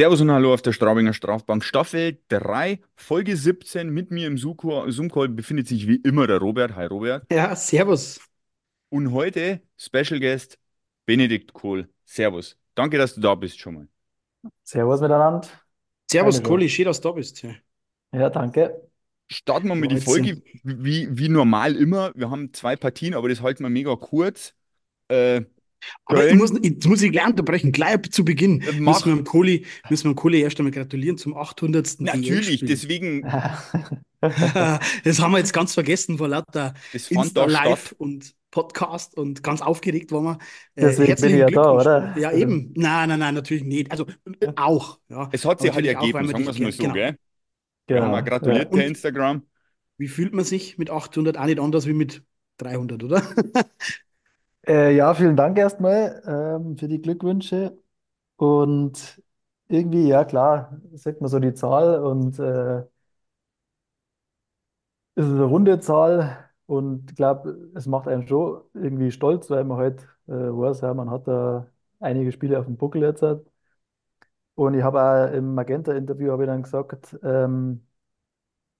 Servus und Hallo auf der Straubinger Strafbank. Staffel 3, Folge 17. Mit mir im Zoom-Call befindet sich wie immer der Robert. Hi Robert. Ja, servus. Und heute Special Guest Benedikt Kohl. Servus. Danke, dass du da bist schon mal. Servus miteinander. Servus, schon. schön, dass du da bist. Ja, danke. Starten wir mal die Folge wie, wie normal immer. Wir haben zwei Partien, aber das halten wir mega kurz. Äh, Aber ich muss, ich, jetzt muss ich gleich unterbrechen. Gleich zu Beginn äh, müssen wir dem Kohli, müssen wir dem Kohli erst einmal gratulieren zum 800. Natürlich, deswegen, Das haben wir jetzt ganz vergessen vor lauter Insta-Live und Podcast und ganz aufgeregt waren wir. Äh, Deswegen bin ich herzlichen ja da, Glückwunsch. oder? Ja, eben. Nein, nein, nein, natürlich nicht. Also äh, auch. Ja. Es hat sich halt ergeben, sagen wir es mal so, Genau. gell? Wir haben auch Genau. Ja. gratuliert per Instagram. wie fühlt man sich mit 800? Auch nicht anders wie mit 300, oder? Äh, ja, vielen Dank erstmal ähm, für die Glückwünsche. Und irgendwie, ja klar, sagt man so die Zahl und äh, es ist eine runde Zahl und ich glaube, es macht einen schon irgendwie stolz, weil man halt äh, weiß, ja, man hat da einige Spiele auf dem Buckel jetzt. Hat. Und ich habe auch im Magenta-Interview habe ich dann gesagt, ähm,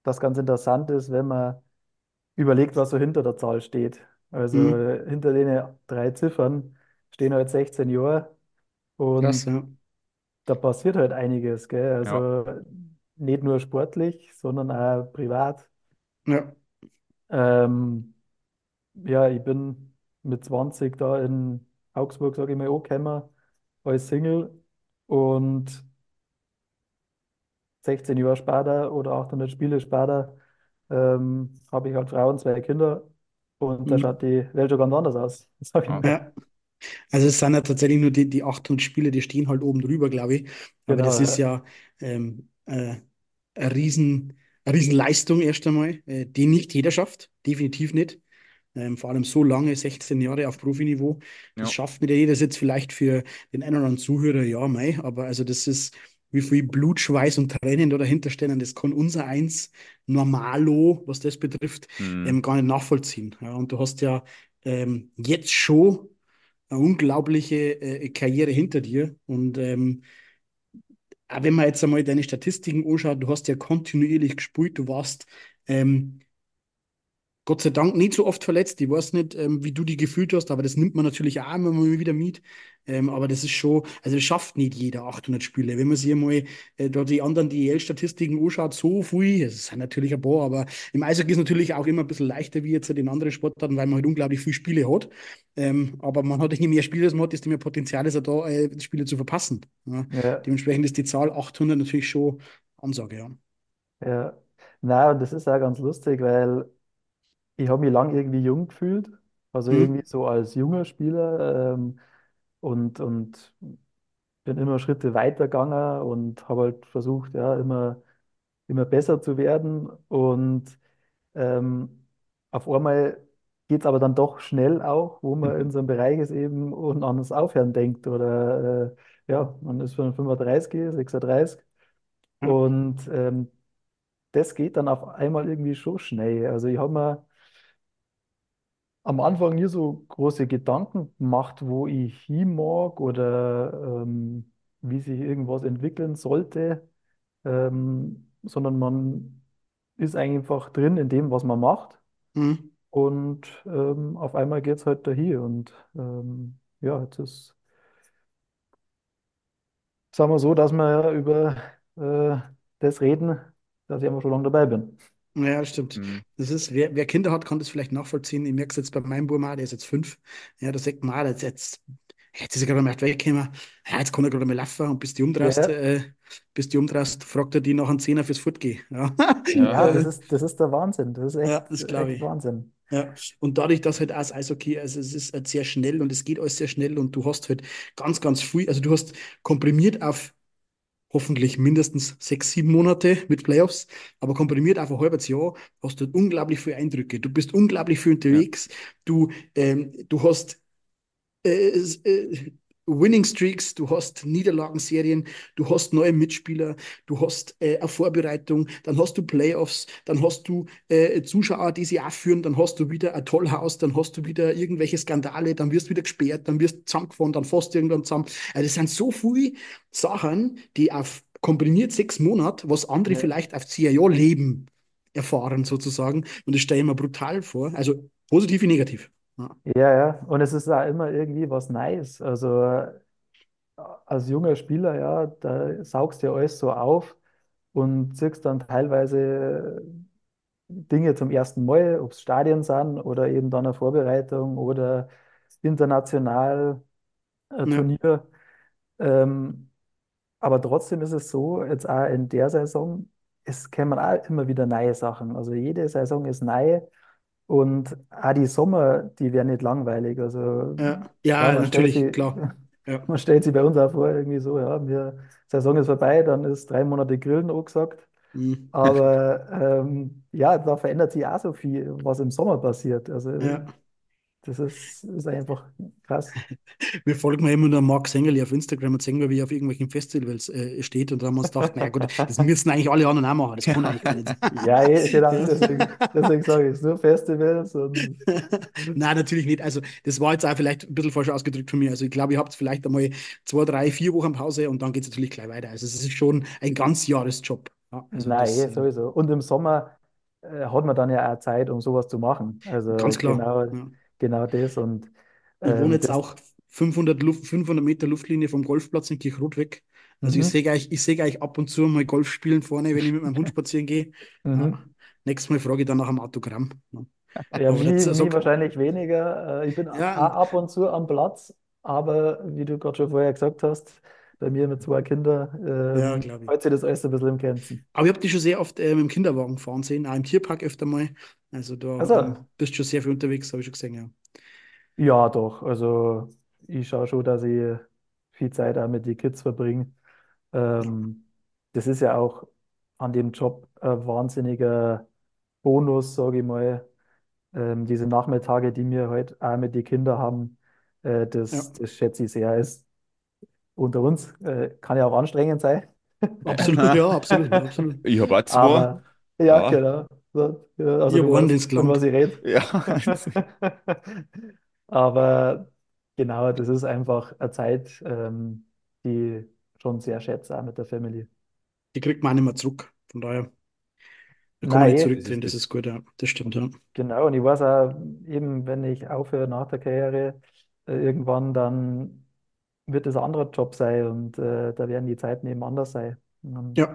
dass ganz interessant ist, wenn man überlegt, was so hinter der Zahl steht. Also Mhm. hinter den drei Ziffern stehen halt 16 Jahre Krass, und ja. da passiert halt einiges, gell? Ja. Also nicht nur sportlich, sondern auch privat. Ja. Ähm, ja, ich bin mit 20 da in Augsburg, sage ich mal, angekommen als Single und 16 Jahre später oder 800 Spiele später ähm, habe ich halt Frau und zwei Kinder und da Mhm. schaut die Welt schon ganz anders aus, sag ich Ja. mal. Ja. Also es sind ja tatsächlich nur die, die 800 Spiele, die stehen halt oben drüber, glaube ich. Aber Genau, das ist ja. ja ähm, äh, eine Riesen, eine Riesenleistung erst einmal, äh, die nicht jeder schafft, definitiv nicht. Ähm, vor allem so lange, 16 Jahre auf Profiniveau, das Ja. schafft nicht jeder. Das ist jetzt vielleicht für den einen oder anderen Zuhörer, ja, mei, aber also das ist, wie viel Blut, Schweiß und Tränen da dahinter stehen, das kann unser eins Normalo, was das betrifft, Mhm. ähm, gar nicht nachvollziehen. Ja, und du hast ja ähm, jetzt schon eine unglaubliche äh, Karriere hinter dir. Und ähm, auch wenn man jetzt einmal deine Statistiken anschaut, du hast ja kontinuierlich gespielt, du warst ähm, Gott sei Dank nicht so oft verletzt. Ich weiß nicht, ähm, wie du die gefühlt hast, aber das nimmt man natürlich auch immer mal wieder mit. Ähm, aber das ist schon, also das schafft nicht jeder 800 Spiele. Wenn man sich einmal äh, da die anderen DEL-Statistiken anschaut, so viel, es sind natürlich ein paar, aber im Eishockey ist es natürlich auch immer ein bisschen leichter wie jetzt in anderen Sportarten, weil man halt unglaublich viele Spiele hat. Ähm, aber man hat, je mehr Spiele das man hat, desto mehr Potenzial ist er da, äh, Spiele zu verpassen. Ja. Ja, Dementsprechend ist die Zahl 800 natürlich schon Ansage, ja. ja. Na, und das ist auch ganz lustig, weil ich habe mich lang irgendwie jung gefühlt, also irgendwie Hm? so als junger Spieler ähm, und, und bin immer Schritte weitergegangen und habe halt versucht, ja, immer, immer besser zu werden. Und ähm, auf einmal geht es aber dann doch schnell auch, wo man in so einem Bereich ist eben und an das Aufhören denkt. Oder äh, ja, man ist schon 35, 36 Ja. und ähm, das geht dann auf einmal irgendwie schon schnell. Also ich habe mir am Anfang nie so große Gedanken gemacht, wo ich hin mag oder ähm, wie sich irgendwas entwickeln sollte, ähm, sondern man ist einfach drin in dem, was man macht Hm? und ähm, auf einmal geht es halt dahin und ähm, ja, jetzt ist, sagen wir so, dass wir ja über äh, das reden, dass ich einfach schon lange dabei bin. Ja, stimmt. Mhm. Das ist, wer, wer Kinder hat, kann das vielleicht nachvollziehen. Ich merke es jetzt bei meinem Bruder, auch, der ist jetzt fünf. Ja, da sagt man, jetzt, jetzt, jetzt ist er gerade mal weggekommen. Ja, jetzt kann er gerade mal laufen und bis die umdrehst, Ja, äh, bis die umdrehst, fragt er die nach einem Zehner fürs Fortgehen. Ja. Ja. ja, das Äh, ist, das ist der Wahnsinn. Das ist ja, echt, das glaube echt ich. Wahnsinn. Ja, und dadurch, dass halt auch das Eishockey, also es ist halt sehr schnell und es geht alles sehr schnell und du hast halt ganz, ganz viel, also du hast komprimiert auf hoffentlich mindestens sechs, sieben Monate mit Playoffs, aber komprimiert auf ein halbes Jahr hast du unglaublich viele Eindrücke. Du bist unglaublich viel Ja. unterwegs. Du, ähm, du hast äh, äh, Winning Streaks, du hast Niederlagenserien, du hast neue Mitspieler, du hast äh, eine Vorbereitung, dann hast du Playoffs, dann hast du äh, Zuschauer, die sie aufführen, dann hast du wieder ein Tollhaus, dann hast du wieder irgendwelche Skandale, dann wirst du wieder gesperrt, dann wirst du zusammengefahren, dann fast irgendwann zusammen. Also das sind so viele Sachen, die auf komprimiert sechs Monate, was andere Ja. vielleicht auf zehn Jahre leben, erfahren sozusagen. Und das stelle ich mir brutal vor. Also positiv wie negativ. Ja. Ja, und es ist auch immer irgendwie was Neues. Also äh, als junger Spieler, ja, da saugst du ja alles so auf und siehst dann teilweise Dinge zum ersten Mal, ob es Stadien sind oder eben dann eine Vorbereitung oder international ein Ja. Turnier. Ähm, aber trotzdem ist es so, jetzt auch in der Saison, es kommen auch immer wieder neue Sachen. Also jede Saison ist neu und auch die Sommer, die werden nicht langweilig. Also Ja, ja, ja natürlich, sie, klar. Ja. man stellt sich bei uns auch vor, irgendwie so, ja, wir, Saison ist vorbei, dann ist drei Monate Grillen angesagt. Mhm. Aber ähm, ja, da verändert sich auch so viel, was im Sommer passiert. Also Ja. Das ist, ist einfach krass. Wir folgen immer nur Marc Sengeli auf Instagram und sehen wir, wie er auf irgendwelchen Festivals äh, steht. Und da haben wir uns gedacht, naja gut, das müssen eigentlich alle anderen auch machen. Das kann eigentlich gar nicht. Ja, eh, genau, deswegen, deswegen sage ich es, nur Festivals und Nein, natürlich nicht. Also, das war jetzt auch vielleicht ein bisschen falsch ausgedrückt von mir. Also, ich glaube, ihr habt vielleicht einmal zwei, drei, vier Wochen Pause und dann geht es natürlich gleich weiter. Also, es ist schon ein ganz Jahresjob. Ja, also nein, das, eh, äh, sowieso. Und im Sommer äh, hat man dann ja auch Zeit, um sowas zu machen. Also ganz klar. genau, Ja. Genau das und Ich wohne ähm, jetzt auch 500, Luft, 500 Meter Luftlinie vom Golfplatz in Kirchrot weg. Also ich mhm, sehe euch, ich sehe euch ab und zu mal Golf spielen vorne, wenn ich mit meinem Hund spazieren gehe. mhm. Ja. Nächstes Mal frage ich dann nach einem Autogramm. Ja. Das, mir, so, wahrscheinlich weniger. Äh, Ich bin ja, ab und zu am Platz, aber wie du gerade schon vorher gesagt hast, bei mir mit zwei Kindern ja, ähm, glaube ich. sich das alles ein bisschen im Grenzen. Aber ich habe dich schon sehr oft äh, mit dem Kinderwagen fahren sehen, auch im Tierpark öfter mal. Also da Also, ähm, bist du schon sehr viel unterwegs, habe ich schon gesehen, ja. ja, doch. Also ich schaue schon, dass ich viel Zeit auch mit den Kids verbringe. Ja, Ähm, das ist ja auch an dem Job ein wahnsinniger Bonus, sage ich mal. Ähm, diese Nachmittage, die wir heute auch mit den Kindern haben, äh, ja, das, das schätze ich sehr. Ist unter uns, äh, kann ja auch anstrengend sein. absolut, ja, absolut, absolut. Ich habe auch zwei. Aber ja, Ja, genau. So, ja, also waren weißt, ins von was ich rede. ja. Aber genau, das ist einfach eine Zeit, ähm, die ich schon sehr schätze, auch mit der Family. Die kriegt man auch nicht mehr zurück. Von daher, da kann man Nein, nicht Das zurückdrehen, das. ist gut, ja. Das stimmt, ja. genau. Und ich weiß auch, eben, wenn ich aufhöre nach der Karriere, äh, irgendwann, dann wird es ein anderer Job sein und äh, da werden die Zeiten eben anders sein. Und Ja.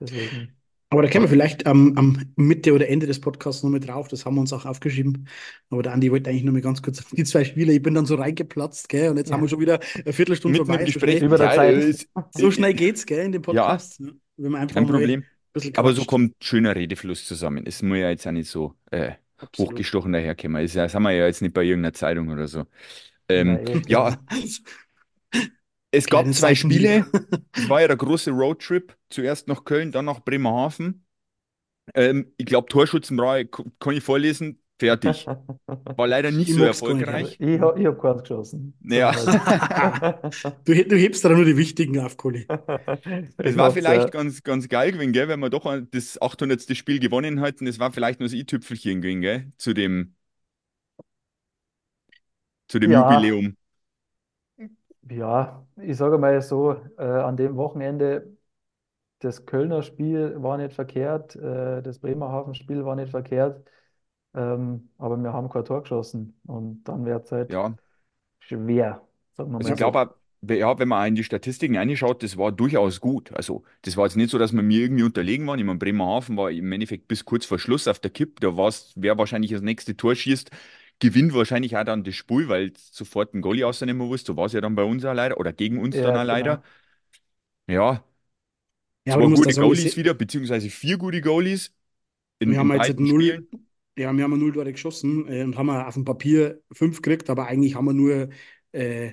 deswegen, Aber da kommen wir vielleicht am, am Mitte oder Ende des Podcasts noch mit drauf. Das haben wir uns auch aufgeschrieben. Aber der Andi wollte eigentlich nur mal ganz kurz auf die zwei Spiele. Ich bin dann so reingeplatzt, gell? Und jetzt haben wir ja, schon wieder eine Viertelstunde mitten vorbei. Gespräch. über der Ja, Zeit. so schnell geht's, gell, in dem ja, Podcast. Ja. Wenn man einfach kein Problem. Aber so kommt schöner Redefluss zusammen. Es muss ja jetzt auch nicht so äh, Absolut. hochgestochen daherkommen. Das ja- sind wir ja jetzt nicht bei irgendeiner Zeitung oder so. Ähm, eh, ja, klar. es gab Kleinen zwei. Spiele. Es war ja der große Roadtrip. Zuerst nach Köln, dann nach Bremerhaven. Ähm, ich glaube, Torschützenreihe kann ich vorlesen. Fertig. War leider nicht Ich so gar nicht, erfolgreich. ich, ha- ich habe keins geschossen. Ja. Du, du hebst da nur die wichtigen auf, Kohli. es war vielleicht ja. ganz, ganz geil gewesen, gell, wenn wir doch das 800. Spiel gewonnen hätten. Das war vielleicht nur das i-Tüpfelchen gewesen, gell, zu dem, zu dem Ja, Jubiläum. Ja, ich sage mal so, äh, an dem Wochenende, das Kölner Spiel war nicht verkehrt, äh, das Bremerhaven-Spiel war nicht verkehrt, ähm, aber wir haben kein Tor geschossen und dann wird es halt Ja, schwer, sagen wir also mal ich glaube, so. auch, we- ja, wenn man auch in die Statistiken reinschaut, das war durchaus gut. Also, das war jetzt nicht so, dass wir mir irgendwie unterlegen waren. Ich meine, Bremerhaven war im Endeffekt bis kurz vor Schluss auf der Kipp. Da war es, wer wahrscheinlich das nächste Tor schießt, gewinnt wahrscheinlich auch dann das Spiel, weil sofort ein Goalie rausnehmen muss. So war es ja dann bei uns auch leider, oder gegen uns dann Ja, auch leider. genau. Ja, Ja, du zwei musst gute sagen, Goalies wieder, beziehungsweise vier gute Goalies in, wir haben in jetzt null, Spielen. ja, wir haben null Tore geschossen äh, und haben auf dem Papier fünf gekriegt, aber eigentlich haben wir nur äh,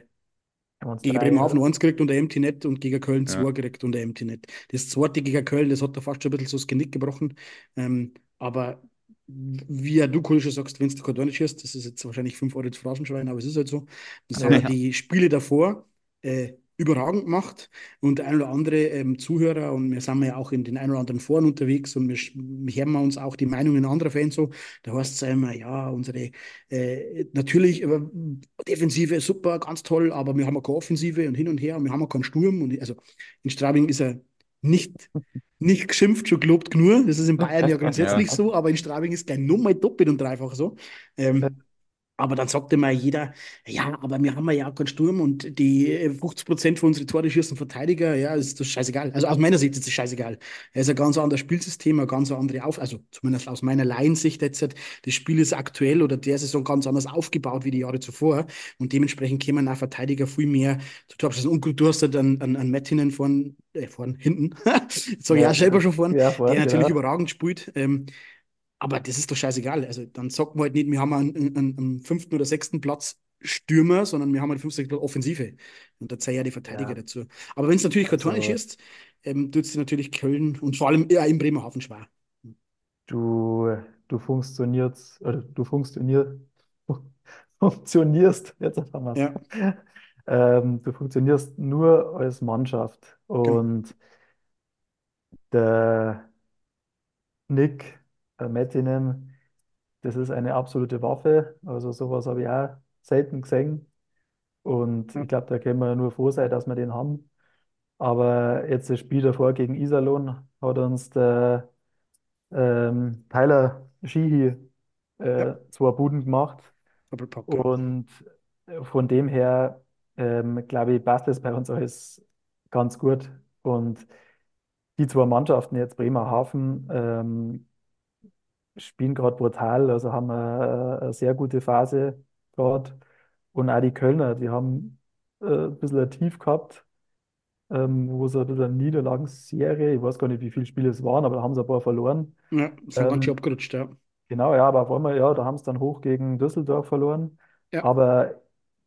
gegen drei, Bremerhaven eins gekriegt und der Empty Net und gegen Köln Ja. zwei gekriegt und der Empty Net. Das zweite gegen Köln, das hat da fast schon ein bisschen so das Genick gebrochen. Ähm, aber wie ja du, schon sagst, wenn du kein schießt, das ist jetzt wahrscheinlich fünf Euro ins Phrasenschwein, aber es ist halt so. Das, aber Ja, Ja. die Spiele davor äh, überragend macht. Und der ein oder andere ähm, Zuhörer, und wir sind ja auch in den ein oder anderen Foren unterwegs und wir, wir hören uns auch die Meinungen anderer Fans so, da heißt es immer, ja, unsere, äh, natürlich, äh, Defensive super, ganz toll, aber wir haben auch keine Offensive und hin und her und wir haben auch keinen Sturm. Und, also in Straubing ist er nicht, nicht geschimpft, schon gelobt genug. Das ist in Bayern ja grundsätzlich Ja. so, aber in Straubing ist gleich nochmal doppelt und dreifach so. Ähm, aber dann sagt immer jeder, ja, aber wir haben ja auch keinen Sturm und die äh, 50 Prozent von unseren Tore schießen Verteidiger, ja, ist das scheißegal. Also aus meiner Sicht ist das scheißegal. Es ist ein ganz anderes Spielsystem, ein ganz andere Auf, also zumindest aus meiner Laiensicht jetzt, das Spiel ist aktuell oder der Saison ganz anders aufgebaut wie die Jahre zuvor und dementsprechend kämen auch Verteidiger viel mehr zu Torabschluss. Und du hast halt einen, einen, einen Mettinen von, äh, von hinten, sage ich Ja, auch selber schon vorn, ja, der vorn, natürlich ja. überragend spielt. Ähm, aber das ist doch scheißegal. Also dann sagt man halt nicht, wir haben einen, einen, einen fünften oder sechsten Platz Stürmer, sondern wir haben einen fünften, Platz Offensive. Und da zählen ja die Verteidiger Ja, dazu. Aber wenn es natürlich kein Tor nicht also schießt, ähm, tut es natürlich Köln und vor allem ja, in Bremerhaven schwer. du, du funktionierst, oder du funktionier, funktionierst, jetzt haben wir es. Ja, Ähm, du funktionierst nur als Mannschaft. genau. Und der Nick äh, Mettinen, das ist eine absolute Waffe. Also sowas habe ich auch selten gesehen. Und Ja, ich glaube, da können wir nur froh sein, dass wir den haben. Aber jetzt das Spiel davor gegen Iserlohn hat uns der ähm, Tyler Sheehy ja, äh, zwei Buden gemacht. Doppelpack, ja. Und von dem her, ähm, glaube ich, passt es bei uns alles ganz gut. Und die zwei Mannschaften, jetzt Bremerhaven, ähm, spielen gerade brutal, also haben eine, eine sehr gute Phase gerade. Und auch die Kölner, die haben äh, ein bisschen ein Tief gehabt, ähm, wo sie ein bisschen eine Niederlagenserie, ich weiß gar nicht, wie viele Spiele es waren, aber da haben sie ein paar verloren. Ja, sind ganz schön Ähm, abgerutscht, ja. genau, ja, aber auf einmal, ja, da haben sie dann hoch gegen Düsseldorf verloren. Ja, Aber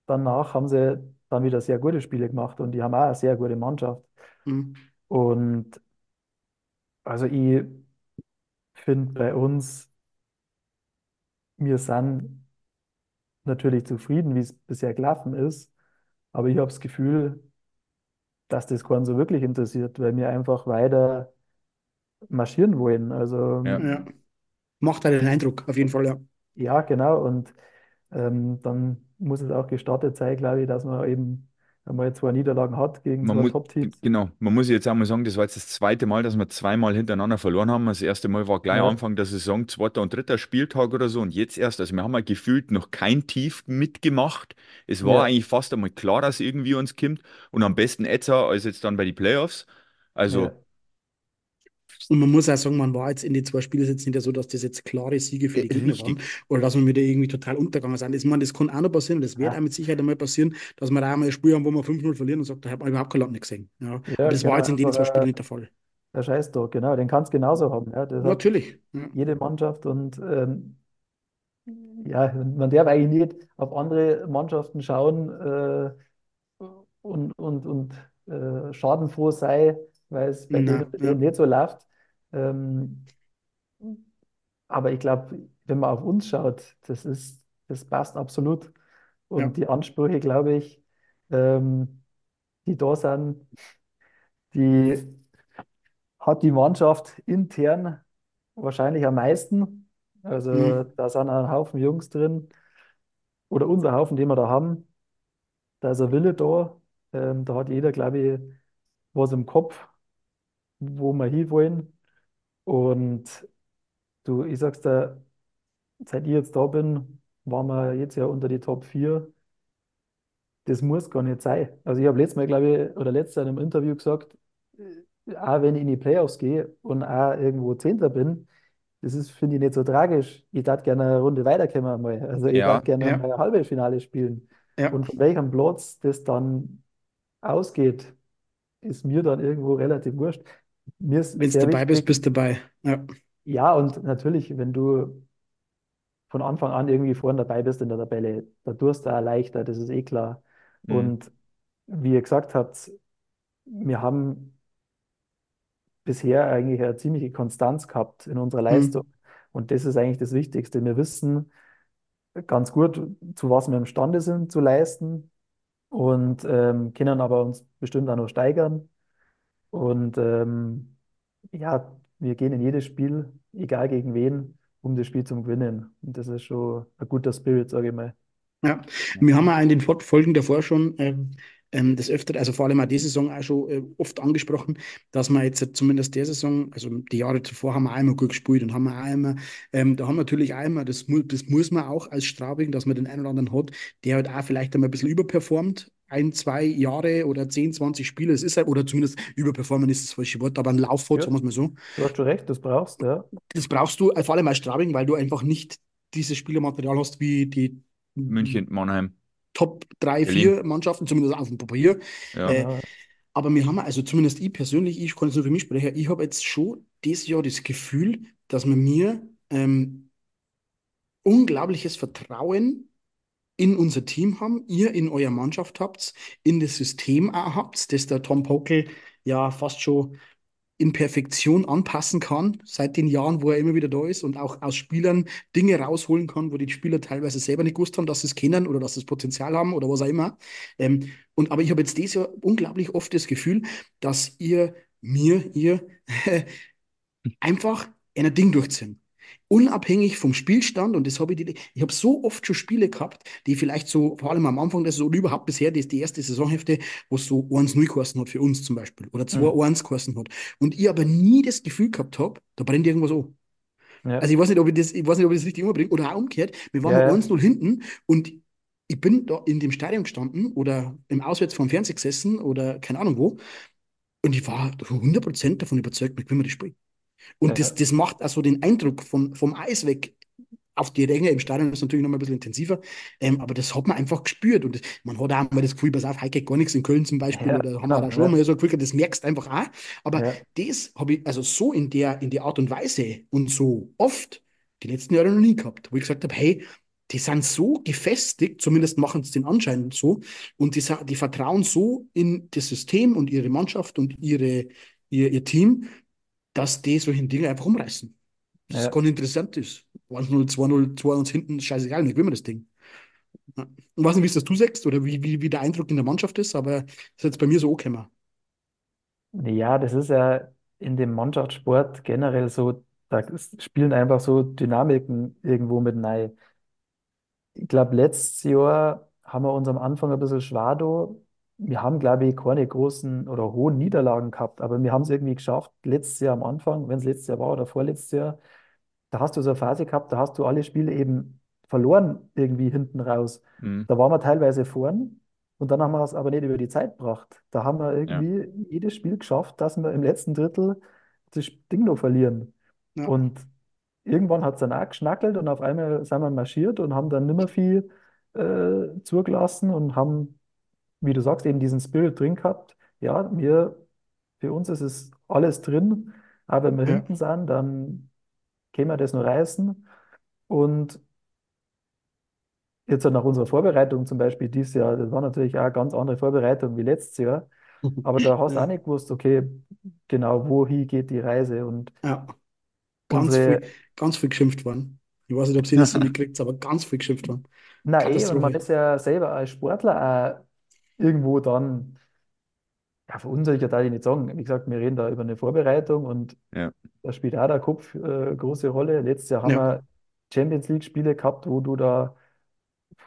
danach haben sie dann wieder sehr gute Spiele gemacht und die haben auch eine sehr gute Mannschaft. mhm. Und also ich finde bei uns, wir sind natürlich zufrieden, wie es bisher gelaufen ist, aber ich habe das Gefühl, dass das keinen so wirklich interessiert, weil wir einfach weiter marschieren wollen. Also Ja. ja. Macht halt den Eindruck, auf jeden Fall, ja. ja, genau. Und ähm, dann muss es auch gestartet sein, glaube ich, dass man eben einmal zwei Niederlagen hat gegen Man zwei Top-Teams. genau, man muss jetzt auch mal sagen, das war jetzt das zweite Mal, dass wir zweimal hintereinander verloren haben. Das erste Mal war gleich Ja, Anfang der Saison, zweiter und dritter Spieltag oder so. Und jetzt erst, also wir haben ja gefühlt noch kein Tief mitgemacht. Es war ja, eigentlich fast einmal klar, dass irgendwie uns kommt. Und am besten jetzt auch als jetzt dann bei den Playoffs. Also ja. Und man muss auch sagen, man war jetzt in den zwei Spielen jetzt nicht so, dass das jetzt klare Siege für die Gegner waren richtig. oder dass wir wieder irgendwie total untergegangen sind. Ich meine, das kann auch noch passieren das wird auch Ah, mit Sicherheit einmal passieren, dass wir da einmal ein Spiel haben, wo wir 5-0 verlieren und sagt, da hat man überhaupt kein Land nicht gesehen. Ja. ja, das war genau, jetzt in den einfach zwei Spielen nicht der Fall. der Scheißdruck, genau, den kannst du genauso haben. Ja, Natürlich. Ja. jede Mannschaft und ähm, ja, man darf eigentlich nicht auf andere Mannschaften schauen äh, und, und, und äh, schadenfroh sein, weil es bei denen, bei ja, denen nicht so läuft. Ähm, aber ich glaube, wenn man auf uns schaut, das ist, das passt absolut. ja. Und die Ansprüche, glaube ich, ähm, die da sind, die hat die Mannschaft intern wahrscheinlich am meisten. Also Mhm. da sind ein Haufen Jungs drin oder unser Haufen, den wir da haben. Da ist ein Wille da. Ähm, da hat jeder, glaube ich, was im Kopf, wo wir hinwollen. Und du, ich sag's dir, seit ich jetzt da bin, waren wir jetzt ja unter die Top 4. Das muss gar nicht sein. Also ich habe letztes Mal, glaube ich, oder letztes Jahr in einem Interview gesagt, äh, auch wenn ich in die Playoffs gehe und auch irgendwo Zehnter bin, das ist, finde ich, nicht so tragisch. Ich darf gerne eine Runde weiterkommen mal. Also ich darf Ja, gerne Ja, mal ein Halbfinale spielen. ja. Und von welchem Platz das dann ausgeht, ist mir dann irgendwo relativ wurscht. Mir ist Wenn du sehr dabei bist, wichtig, bist du dabei. Ja, ja, und natürlich, wenn du von Anfang an irgendwie vorne dabei bist in der Tabelle, da tust du auch leichter, das ist eh klar. mhm. Und wie ihr gesagt habt, wir haben bisher eigentlich eine ziemliche Konstanz gehabt in unserer Leistung. Mhm. Und das ist eigentlich das Wichtigste. Wir wissen ganz gut, zu was wir imstande sind zu leisten. und ähm, können aber uns bestimmt auch noch steigern. Und ähm, ja, wir gehen in jedes Spiel, egal gegen wen, um das Spiel zu gewinnen. Und das ist schon ein guter Spirit, sage ich mal. Ja, wir haben ja in den Folgen davor schon ähm, ähm, das öfter, also vor allem auch diese Saison auch schon äh, oft angesprochen, dass wir jetzt zumindest der Saison, also die Jahre zuvor haben wir auch immer gut gespielt und haben wir auch immer, ähm, da haben wir natürlich auch immer, das, das muss man auch als Straubing, dass man den einen oder anderen hat, der halt auch vielleicht einmal ein bisschen überperformt, ein, zwei Jahre oder 10, 20 Spiele, es ist halt, oder zumindest überperformen ist das falsche Wort, aber ein Lauf hat, Ja, sagen wir es mal so. du hast schon recht, das brauchst du, ja. Das brauchst du, vor allem als Straubing, weil du einfach nicht dieses Spielermaterial hast wie die München, Mannheim, Top 3, Berlin. 4 Mannschaften, zumindest auf dem Papier. Ja. Äh, aber wir haben, also zumindest ich persönlich, ich kann jetzt nur für mich sprechen, ich habe jetzt schon dieses Jahr das Gefühl, dass man mir ähm, unglaubliches Vertrauen in unser Team haben, ihr in eurer Mannschaft habt, in das System auch habt, das der Tom Pokel ja fast schon in Perfektion anpassen kann, seit den Jahren, wo er immer wieder da ist und auch aus Spielern Dinge rausholen kann, wo die Spieler teilweise selber nicht gewusst haben, dass sie es kennen oder dass sie das Potenzial haben oder was auch immer. Ähm, und, aber ich habe jetzt dieses Jahr unglaublich oft das Gefühl, dass ihr mir, ihr einfach ein Ding durchziehen. Unabhängig vom Spielstand, und das habe ich, die, ich habe so oft schon Spiele gehabt, die vielleicht so, vor allem am Anfang der Saison oder überhaupt bisher, die, die erste Saisonhälfte, wo es so 1-0 geheißen hat für uns zum Beispiel oder mhm. 2-1 geheißen hat. Und ich aber nie das Gefühl gehabt habe, da brennt irgendwas an. Ja, Also ich weiß nicht, ob ich das, ich weiß nicht, ob ich das richtig überbringe oder auch umgekehrt. Wir waren ja, ja, 1-0 hinten und ich bin da in dem Stadion gestanden oder im Auswärts vom Fernseher gesessen oder keine Ahnung wo und ich war 100% davon überzeugt, wir gewinnen das Spiel. Und das, ja, das macht also den Eindruck von, vom Eis weg. Auf die Ränge im Stadion ist natürlich noch mal ein bisschen intensiver, ähm, aber das hat man einfach gespürt. Und das, man hat auch mal das Gefühl, pass auf, heute geht gar nichts in Köln zum Beispiel, ja, oder haben wir da schon ja, mal so ein Gefühl, das merkst du einfach auch. Aber ja, das habe ich also so in der, in der Art und Weise und so oft die letzten Jahre noch nie gehabt, wo ich gesagt habe, hey, die sind so gefestigt, zumindest machen es den Anschein so, und die, die vertrauen so in das System und ihre Mannschaft und ihre, ihr, ihr Team, dass die solche Dinge einfach umreißen. Das ist ja. ganz interessant ist. 1-0, 2-0, 2-1 hinten, scheißegal, nicht gewinnen wir das Ding. Ja. Ich weiß nicht, wie es das du sagst oder wie, wie, wie der Eindruck in der Mannschaft ist, aber das ist jetzt bei mir so angekommen. Ja, das ist ja in dem Mannschaftssport generell so, da spielen einfach so Dynamiken irgendwo mit rein. Ich glaube, letztes Jahr haben wir uns am Anfang ein bisschen schwer. Wir haben, glaube ich, keine großen oder hohen Niederlagen gehabt, aber wir haben es irgendwie geschafft, letztes Jahr am Anfang, wenn es letztes Jahr war oder vorletztes Jahr, da hast du so eine Phase gehabt, da hast du alle Spiele eben verloren, irgendwie hinten raus. Mhm. Da waren wir teilweise vorn und dann haben wir es aber nicht über die Zeit gebracht. Da haben wir Ja. irgendwie jedes Spiel geschafft, dass wir im letzten Drittel das Ding noch verlieren. Ja, Und irgendwann hat es dann auch geschnackelt und auf einmal sind wir marschiert und haben dann nimmer viel äh, zugelassen und haben, wie du sagst, eben diesen Spirit drin gehabt. Ja, wir, für uns ist es alles drin, aber wenn wir ja, hinten sind, dann können wir das nur reißen. Und jetzt nach unserer Vorbereitung zum Beispiel dieses Jahr, das war natürlich auch eine ganz andere Vorbereitung wie letztes Jahr, aber da hast du auch ja, nicht gewusst, okay, genau, wohin geht die Reise und ja. Ganz viel, unsere, ganz viel geschimpft worden. Ich weiß nicht, ob sie das so mitkriegt, aber ganz viel geschimpft worden. na eh, und man ist ja selber als Sportler auch irgendwo dann, ja, verunsichert, darf ich nicht sagen. Wie gesagt, wir reden da über eine Vorbereitung und Ja. da spielt auch der Kopf äh, große Rolle. Letztes Jahr haben Ja, wir Champions League-Spiele gehabt, wo du da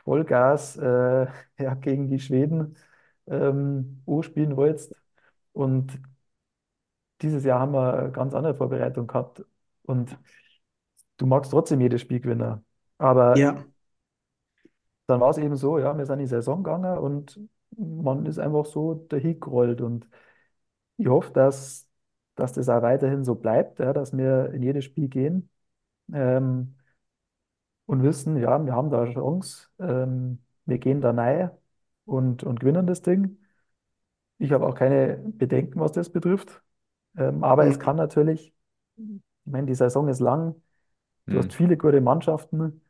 Vollgas äh, ja, gegen die Schweden ähm, spielen wolltest. Und dieses Jahr haben wir eine ganz andere Vorbereitung gehabt. Und du magst trotzdem jedes Spiel gewinnen. Aber ja, dann war es eben so, ja, wir sind in die Saison gegangen und man ist einfach so dahin gerollt. Und ich hoffe, dass, dass das auch weiterhin so bleibt, ja, dass wir in jedes Spiel gehen ähm, und wissen, ja, wir haben da eine Chance, ähm, wir gehen da rein und, und gewinnen das Ding. Ich habe auch keine Bedenken, was das betrifft. Ähm, aber es ja. kann natürlich, ich meine, die Saison ist lang, du hast Mhm. viele gute Mannschaften,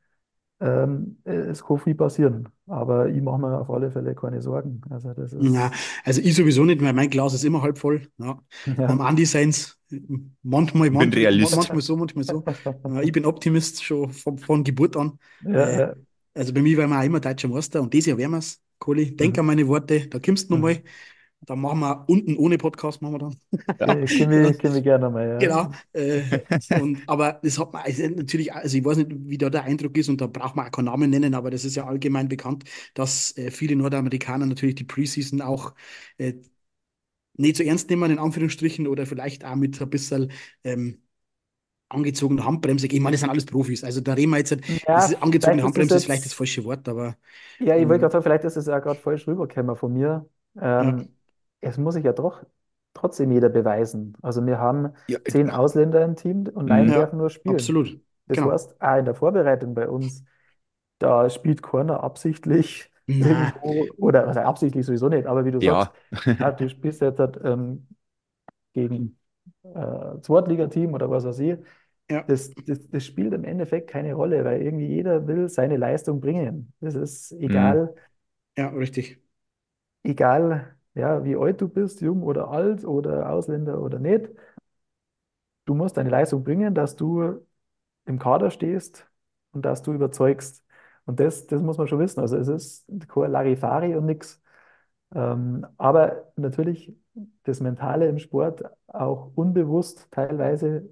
ähm, es kann viel passieren. Aber ich mache mir auf alle Fälle keine Sorgen. Also das Ja, ist, also ich sowieso nicht, weil mein Glas ist immer halb voll. Ja. Am ja. Andi seins manchmal, Ich bin manchmal, Realist. manchmal so, manchmal so. Ja, ich bin Optimist schon von, von Geburt an. Ja, Äh, ja, Also bei mir wir auch immer deutscher Meister und dieses Jahr werden wir es, Kohli. Denk Mhm. an meine Worte, da kommst du Mhm. Dann machen wir unten ohne Podcast, machen wir dann. Ja. Ich kenne mich, kenn mich gerne mal, ja. Genau. Äh, und, aber das hat man also natürlich, also ich weiß nicht, wie da der Eindruck ist und da braucht man auch keinen Namen nennen, aber das ist ja allgemein bekannt, dass äh, viele Nordamerikaner natürlich die Preseason auch äh, nicht so ernst nehmen, in Anführungsstrichen, oder vielleicht auch mit ein bisschen ähm, angezogener Handbremse. Ich meine, das sind alles Profis. Also da reden wir jetzt, nicht- Ja, das ist, angezogene vielleicht ist das Handbremse ist vielleicht jetzt, das falsche Wort, aber ja, ich wollte ähm, gerade sagen, vielleicht ist es ja gerade falsch rübergekommen von mir. ja, Ähm, es muss sich ja doch trotzdem jeder beweisen. Also wir haben Ja, äh, zehn Ausländer im Team und mhm. ja, dürfen nur spielen. absolut. Das Genau. heißt, auch in der Vorbereitung bei uns, da spielt keiner absichtlich Na, irgendwo, oder also absichtlich sowieso nicht, aber wie du sagst, ja. ja, du spielst jetzt halt, ähm, gegen äh, Zweitligateam oder was weiß ich, ja, das, das, das spielt im Endeffekt keine Rolle, weil irgendwie jeder will seine Leistung bringen. Das ist Mhm. egal, ja, richtig. egal, ja, wie alt du bist, jung oder alt oder Ausländer oder nicht. Du musst deine Leistung bringen, dass du im Kader stehst und dass du überzeugst. Und das, das muss man schon wissen. Also es ist kein Larifari und nichts. Ähm, aber natürlich das Mentale im Sport auch unbewusst teilweise,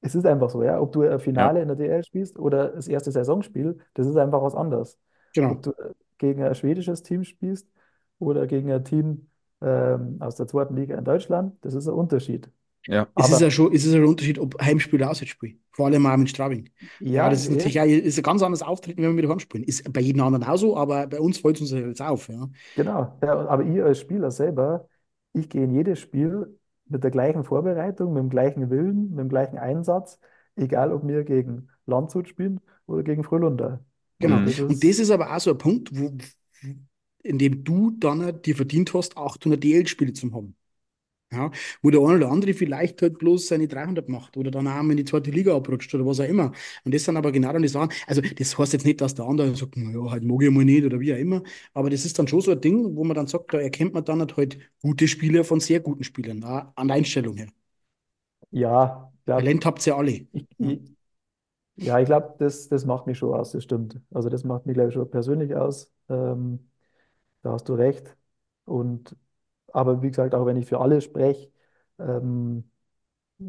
es ist einfach so, ja. Ob du ein Ja. Finale in der DL spielst oder das erste Saisonspiel, das ist einfach was anderes. Ob Genau. du gegen ein schwedisches Team spielst oder gegen ein Team ähm, aus der zweiten Liga in Deutschland, das ist ein Unterschied. Ja. Es ist Aber ja schon, es ist ja schon ein Unterschied, ob Heimspiel oder Auswärtsspiel. Vor allem auch mit Straubing. Ja, ja, das ist eh, natürlich auch, ist ein ganz anderes Auftreten, wenn wir mit Heimspielen. Ist bei jedem anderen auch so, aber bei uns fällt es uns jetzt auf. Ja. genau. Ja, aber ich als Spieler selber, ich gehe in jedes Spiel mit der gleichen Vorbereitung, mit dem gleichen Willen, mit dem gleichen Einsatz, egal ob wir gegen Landshut spielen oder gegen Frölunda. Genau. Und Mhm. das Und das ist, ist aber auch so ein Punkt, wo, in dem du dann dir verdient hast, 800 DL-Spiele zu haben. Ja, wo der eine oder andere vielleicht halt bloß seine 300 macht oder dann auch in die zweite Liga abrutscht oder was auch immer. Und das sind aber genau dann die Sachen. Also, das heißt jetzt nicht, dass der andere sagt, naja, halt mag ich mal nicht oder wie auch immer. Aber das ist dann schon so ein Ding, wo man dann sagt, da erkennt man dann halt gute Spieler von sehr guten Spielern, auch an der Einstellung her. ja, ich glaube, Talent habt ihr alle. ich, Ja. ich, ja, ich glaube, das, das macht mich schon aus, das stimmt. Also das macht mich, glaube ich, schon persönlich aus. Ähm, da hast du recht. Und aber wie gesagt, auch wenn ich für alle spreche, ähm,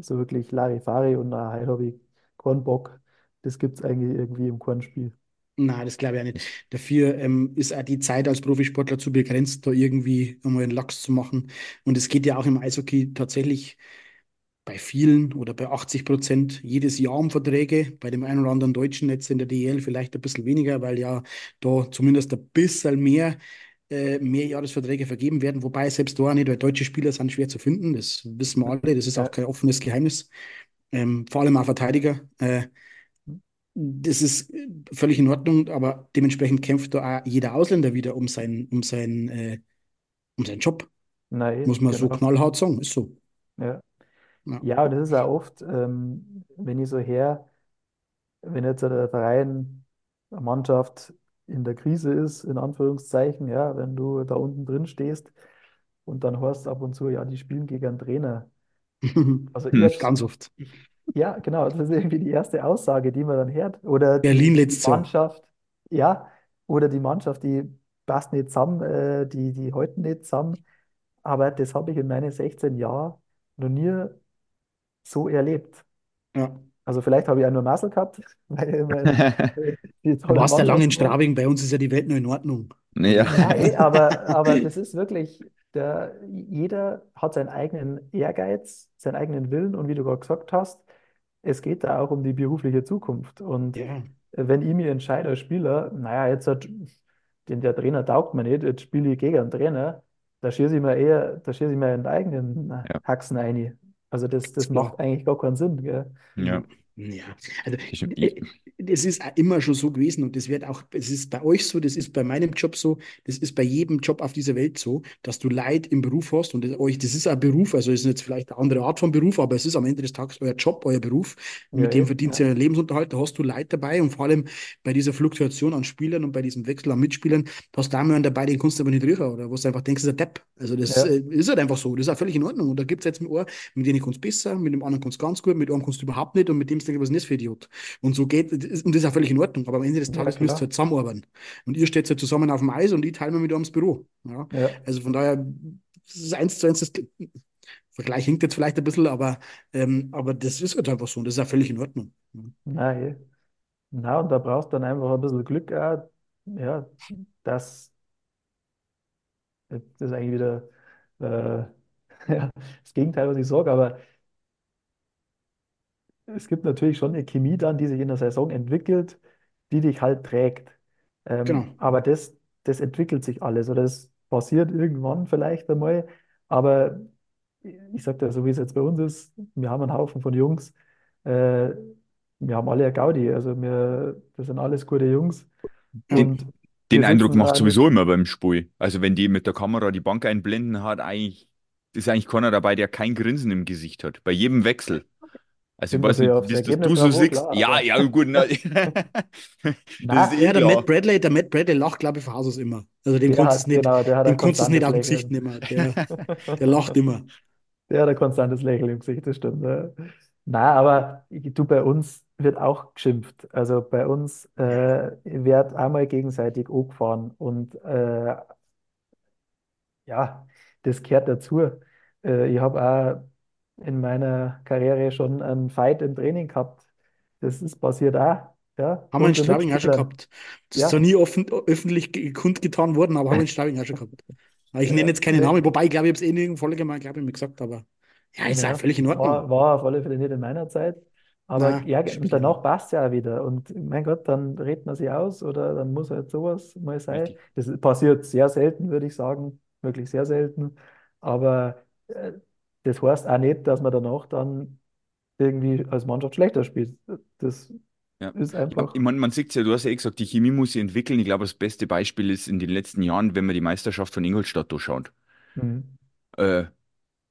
so wirklich Larifari und na, heute habe ich keinen Bock. Das gibt es eigentlich irgendwie im Kornspiel. Nein, das glaube ich auch nicht. Dafür ähm, ist auch die Zeit als Profisportler zu begrenzt, da irgendwie einmal einen Lachs zu machen. Und es geht ja auch im Eishockey tatsächlich bei vielen oder bei 80 Prozent jedes Jahr um Verträge. Bei dem einen oder anderen Deutschen jetzt in der DEL vielleicht ein bisschen weniger, weil ja da zumindest ein bisschen mehr äh, Mehrjahresverträge vergeben werden. Wobei selbst da nicht, weil deutsche Spieler sind schwer zu finden. Das wissen wir alle. Das ist auch kein offenes Geheimnis. Ähm, vor allem auch Verteidiger. Äh, das ist völlig in Ordnung, aber dementsprechend kämpft da auch jeder Ausländer wieder um seinen, um seinen, äh, um seinen Job. nein, Muss man so genau. knallhart sagen. Ist so. Ja. Ja. Ja, das ist auch oft, ähm, wenn ich so her, wenn jetzt der Verein, eine Mannschaft in der Krise ist, in Anführungszeichen, ja, wenn du da unten drin stehst und dann hörst ab und zu, ja, die spielen gegen einen Trainer. Also Hm. jetzt, Ganz oft. ja, genau, das ist irgendwie die erste Aussage, die man dann hört. Oder die, Berlin letztes Jahr. Mannschaft, ja, oder die Mannschaft, die passt nicht zusammen, äh, die, die halten nicht zusammen. Aber das habe ich in meinen 16 Jahren noch nie so erlebt. Ja. Also vielleicht habe ich auch nur Muscle gehabt, weil die Du warst ja lange in. Straubing, bei uns ist ja die Welt noch in Ordnung. Naja. Ja, eh, aber, aber das ist wirklich, der, jeder hat seinen eigenen Ehrgeiz, seinen eigenen Willen und wie du gerade gesagt hast, es geht da auch um die berufliche Zukunft. Und Ja. wenn ich mich entscheide als Spieler, naja, jetzt hat, den, der Trainer taugt mir nicht, jetzt spiele ich gegen einen Trainer, da schieße ich mir eher, da schieße ich mir in den eigenen Ja. Haxen rein. Also das, das klar. macht eigentlich gar keinen Sinn, gell? Ja. Ja, also das ist auch immer schon so gewesen und das wird auch, es ist bei euch so, das ist bei meinem Job so, das ist bei jedem Job auf dieser Welt so, dass du Leid im Beruf hast und das, euch, das ist ein Beruf, also es ist jetzt vielleicht eine andere Art von Beruf, aber es ist am Ende des Tages euer Job, euer Beruf, Ja, mit dem eh, verdient ja. ihr euren Lebensunterhalt, da hast du Leid dabei und vor allem bei dieser Fluktuation an Spielern und bei diesem Wechsel an Mitspielern, da hast du da einen dabei, den kannst du aber nicht riechen oder wo du einfach denkst, das ist ein Depp. Also das Ja. äh, ist halt einfach so, das ist auch völlig in Ordnung und da gibt es jetzt mit einem, mit dem kannst du besser, mit dem anderen kannst du ganz gut, mit einem kannst du überhaupt nicht und mit dem denkst du, was ist das für Idiot? Und so geht, und das ist auch völlig in Ordnung, aber am Ende des Ja, Tages müsst ihr halt zusammenarbeiten. Und ihr steht halt zusammen auf dem Eis und ich teile mir mit ums Büro. Ja? Ja, Also von daher, das ist eins zu eins, das Vergleich hinkt jetzt vielleicht ein bisschen, aber, ähm, aber das ist halt einfach so und das ist auch völlig in Ordnung. Ja. nein, eh. Na, und da brauchst du dann einfach ein bisschen Glück auch, ja, dass das ist eigentlich wieder äh, ja, das Gegenteil, was ich sage, aber es gibt natürlich schon eine Chemie dann, die sich in der Saison entwickelt, die dich halt trägt. Genau. Ähm, aber das, das entwickelt sich alles oder das passiert irgendwann vielleicht einmal. Aber ich sage dir, so wie es jetzt bei uns ist, wir haben einen Haufen von Jungs, äh, wir haben alle eine Gaudi, also wir, das sind alles gute Jungs. Den, und den wir Eindruck sitzen macht da sowieso immer beim Spiel. Also wenn die mit der Kamera die Bank einblenden hat, eigentlich ist eigentlich keiner dabei, der kein Grinsen im Gesicht hat. Bei jedem Wechsel. Also ich weiß nicht, aufs wie das Ergebnis du so siehst. klar, Ja, aber- ja, gut. Na, das ist eh Ja, der. Matt Bradley, der Matt Bradley lacht, glaube ich, von Haus aus immer. Also dem kannst du es nicht, genau, dem kannst es nicht aus dem Gesicht nehmen. Der, der lacht immer. Der hat ein konstantes Lächeln im Gesicht, das stimmt. Ja. Na, aber du, bei uns wird auch geschimpft. Also bei uns äh, wird einmal gegenseitig angefahren und äh, ja, das gehört dazu. Äh, ich habe auch in meiner Karriere schon einen Fight im Training gehabt. Das ist passiert auch. Ja, Haben wir in Straubing auch schon gehabt. Das ist Ja. zwar nie offen, öffentlich ge- kundgetan worden, aber haben wir in Straubing auch schon gehabt. Ich nenne jetzt keine. Namen, wobei ich glaube, ich habe es eh in irgendeiner Folge mal, glaube ich, mir gesagt, aber ja, ist Ja, auch völlig in war, Ordnung. war auf alle Fälle nicht in meiner Zeit. Aber Nein, ja, danach passt es ja auch wieder. Und mein Gott, dann redet man sich aus oder dann muss halt sowas mal sein. Richtig. Das passiert sehr selten, würde ich sagen. Wirklich sehr selten. Aber äh, das heißt auch nicht, dass man danach dann irgendwie als Mannschaft schlechter spielt. Das Ja. ist Ja, einfach. ich meine, man sieht ja, du hast ja eh gesagt, die Chemie muss sich entwickeln. Ich glaube, das beste Beispiel ist in den letzten Jahren, wenn man die Meisterschaft von Ingolstadt durchschaut. Mhm. Äh,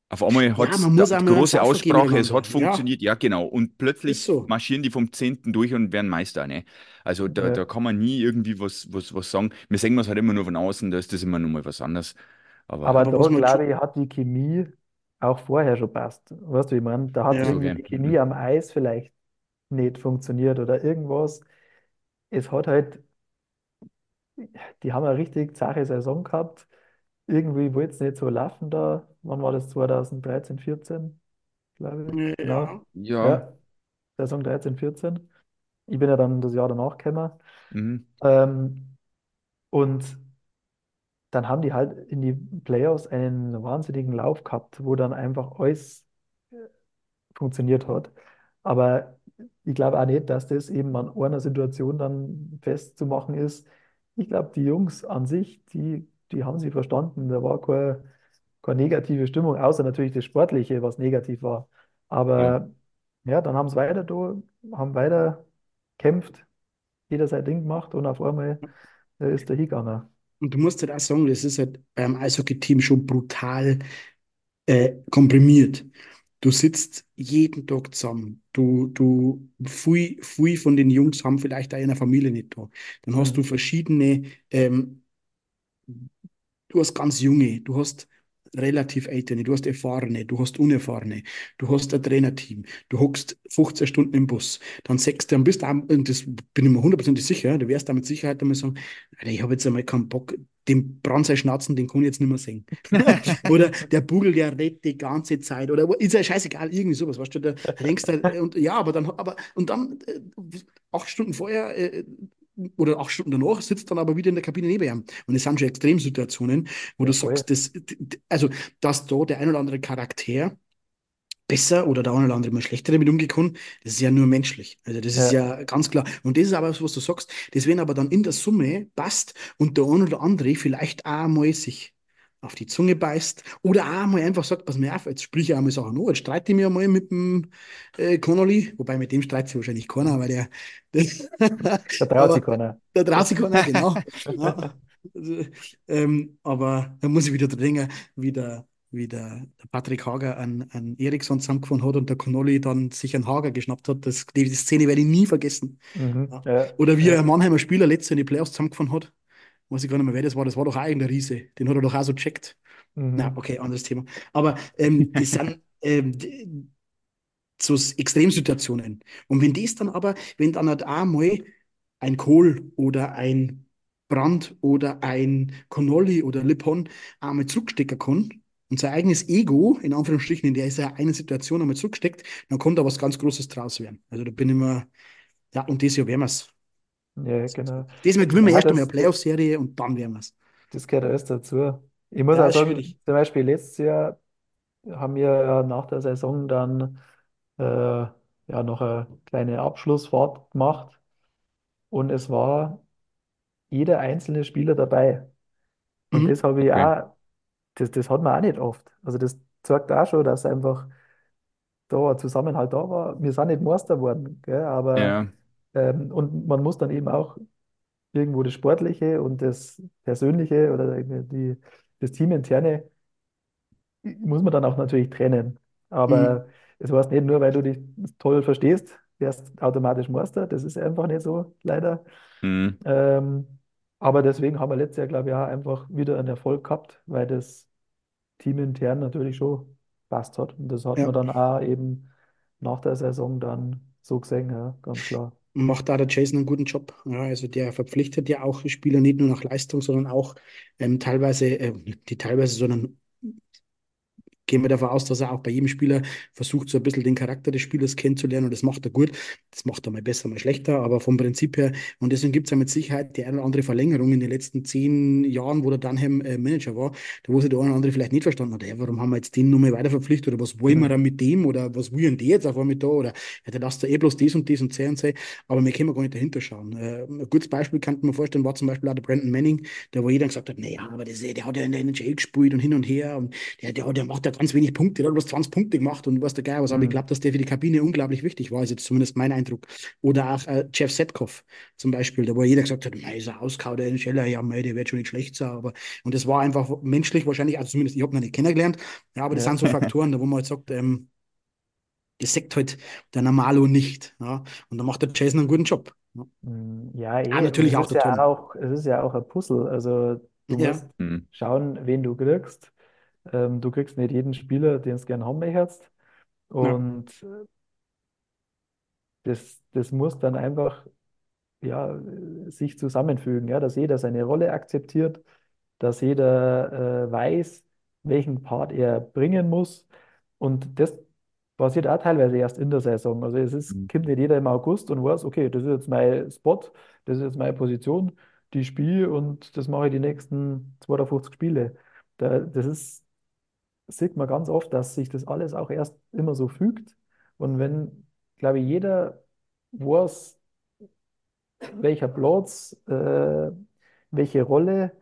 auf einmal Ja, hat es auch mal einen große Aussprache, es hat miteinander. Ja, funktioniert, ja genau. Und plötzlich so. marschieren die vom 10. durch und werden Meister, ne? Also da, Ja. da kann man nie irgendwie was, was, was sagen. Wir sehen es halt immer nur von außen, da ist das immer nur mal was anderes. Aber, Aber da, glaube ich, hat die Chemie auch vorher schon passt. Weißt du, wie ich meine? Da hat ja, irgendwie die Chemie am Eis vielleicht nicht funktioniert oder irgendwas. Es hat halt, die haben eine richtig zache Saison gehabt. Irgendwie wollte es nicht so laufen da. Wann war das? 2013, 14, glaube ich. Genau. ja, ja, Ja, Saison 13, 14. Ich bin ja dann das Jahr danach gekommen. mhm. Ähm, und dann haben die halt in die Playoffs einen wahnsinnigen Lauf gehabt, wo dann einfach alles funktioniert hat. Aber ich glaube auch nicht, dass das eben an einer Situation dann festzumachen ist. Ich glaube, die Jungs an sich, die, die haben sie verstanden. Da war keine, keine negative Stimmung, außer natürlich das Sportliche, was negativ war. ja. Aber ja, dann haben sie weiter da, haben weiter gekämpft, jeder sein Ding gemacht und auf einmal äh, ist der hingegangen. Und du musst halt auch sagen, das ist halt beim Eishockey-Team schon brutal äh, komprimiert. Du sitzt jeden Tag zusammen. Du, du, viel, viel von den Jungs haben vielleicht auch in der Familie nicht da. Dann hast du Mhm. verschiedene, ähm, du hast ganz junge, du hast relativ ältere, du hast erfahrene, du hast unerfahrene, du hast ein Trainerteam, du hockst 15 Stunden im Bus, dann du, dann bist du, und das bin ich mir hundertprozentig sicher, du wirst da mit Sicherheit einmal sagen, ich habe jetzt einmal keinen Bock, den Brandsei Schnatzen, den kann ich jetzt nicht mehr sehen. Oder der Bugel, der redet die ganze Zeit. Oder ist ja scheißegal, irgendwie sowas, weißt du, da denkst du, halt, und ja, aber dann, aber, und dann, äh, acht Stunden vorher, äh, oder acht Stunden danach sitzt dann aber wieder in der Kabine neben ihm. Und es sind schon Extremsituationen, wo Ja, du sagst, dass, also, dass da der ein oder andere Charakter besser oder der eine oder andere mal schlechter damit kann, das ist ja nur menschlich. Also das ist Ja, ja ganz klar. Und das ist aber was, was du sagst, das wenn aber dann in der Summe passt und der eine oder andere vielleicht auch mal sich auf die Zunge beißt oder auch mal einfach sagt, pass mir auf, jetzt sprich ich auch mal Sachen an, jetzt streite ich mich einmal mit dem äh, Connolly, wobei mit dem streitet sich wahrscheinlich keiner, weil der, da traut sich keiner. da traut sich keiner, genau. Ja. Also, ähm, aber da muss ich wieder dran denken, wie der, wie der, der Patrick Hager an, an Eriksson zusammengefahren hat und der Connolly dann sich einen Hager geschnappt hat. Das, die, die Szene werde ich nie vergessen. Mhm. Ja. Ja, Oder wie ja. ein Mannheimer Spieler letztes Jahr in die Playoffs zusammengefahren hat. Weiß ich gar nicht mehr, wer das war. Das war doch auch irgendein Riese. Den hat er doch auch so checkt. Na, Mhm. okay, anderes Thema. Aber ähm, das sind, ähm, zu Extremsituationen. Und wenn das dann aber, wenn dann halt auch mal ein Kohl oder ein Brand oder ein Connolly oder Lippon einmal zurückstecken kann und sein eigenes Ego, in Anführungsstrichen, in der ist er eine Situation einmal zurücksteckt, dann kommt da was ganz Großes draus werden. Also da bin ich mir, ja, und das Jahr werden wir es. Ja, genau. Diesmal gewinnen wir Ja, erst einmal eine Playoff-Serie und dann werden wir es. das gehört alles dazu. Ich muss Ja, auch sagen, schwierig. zum Beispiel letztes Jahr haben wir nach der Saison dann äh, ja noch eine kleine Abschlussfahrt gemacht und es war jeder einzelne Spieler dabei. Und Mhm. das habe ich Okay. auch, das, das hat man auch nicht oft. Also das zeigt auch schon, dass einfach da ein Zusammenhalt da war. Wir sind nicht Meister geworden, gell, aber Ja. Ähm, und man muss dann eben auch irgendwo das Sportliche und das Persönliche oder die, das Teaminterne muss man dann auch natürlich trennen. Mhm. Aber das heißt nicht nur, weil du dich toll verstehst, wärst automatisch Meister. Das ist einfach nicht so, leider. Mhm. Ähm, aber deswegen haben wir letztes Jahr, glaube ich, auch einfach wieder einen Erfolg gehabt, weil das teamintern natürlich schon passt hat. Und das hat Ja. man dann auch eben nach der Saison dann so gesehen, ja, ganz klar. Macht da der Jason einen guten Job. Ja, also der verpflichtet ja auch Spieler nicht nur nach Leistung, sondern auch ähm, teilweise, äh, die teilweise, sondern gehen wir davon aus, dass er auch bei jedem Spieler versucht, so ein bisschen den Charakter des Spielers kennenzulernen und das macht er gut. Das macht er mal besser, mal schlechter, aber vom Prinzip her, und deswegen gibt es ja mit Sicherheit die eine oder andere Verlängerung in den letzten zehn Jahren, wo der Dunham äh, Manager war, da wo sich der eine oder andere vielleicht nicht verstanden hat, ja, warum haben wir jetzt den nochmal weiter verpflichtet oder was wollen wir da Mhm. mit dem oder was wollen die jetzt auf einmal da oder ja, der lasst da eh bloß das und das und C und C, aber wir können gar nicht dahinter schauen. Äh, ein gutes Beispiel kann man vorstellen, war zum Beispiel auch der Brandon Manning, der wo jeder gesagt hat, naja, aber das, der hat ja in der NHL gespielt und hin und her und der, der, der macht ja ganz wenig Punkte, hat bloß 20 Punkte gemacht und was der Geil was. Aber ich Mhm. glaube, dass der für die Kabine unglaublich wichtig war, ist jetzt zumindest mein Eindruck. Oder auch äh, Jeff Setkoff zum Beispiel, da wo jeder gesagt hat, mei, ist er auskaut, der NHLer, ja, mei, der wird schon nicht schlecht sein. Aber, und das war einfach menschlich wahrscheinlich, also zumindest ich habe ihn noch nicht kennengelernt, ja, aber das Ja. sind so Faktoren, da wo man halt sagt, ähm, das sagt halt der Normalo nicht. Ja. Und da macht der Jason einen guten Job. Ja, Mm, Ja, ah, eh, natürlich es auch ist der ja auch, es ist ja auch ein Puzzle. Also du Ja, musst Mhm. schauen, wen du kriegst. Ähm, du kriegst nicht jeden Spieler, den du gerne haben möchtest. ja, Und das, das muss dann einfach ja, sich zusammenfügen, ja, dass jeder seine Rolle akzeptiert, dass jeder äh, weiß, welchen Part er bringen muss. Und das passiert auch teilweise erst in der Saison. Also es ist, Mhm. kommt nicht jeder im August und weiß, okay, das ist jetzt mein Spot, das ist jetzt meine Position, die spiele und das mache ich die nächsten 52 Spiele. Da, das ist, sieht man ganz oft, dass sich das alles auch erst immer so fügt. Und wenn, glaube ich, jeder weiß, welcher Platz, äh, welche Rolle,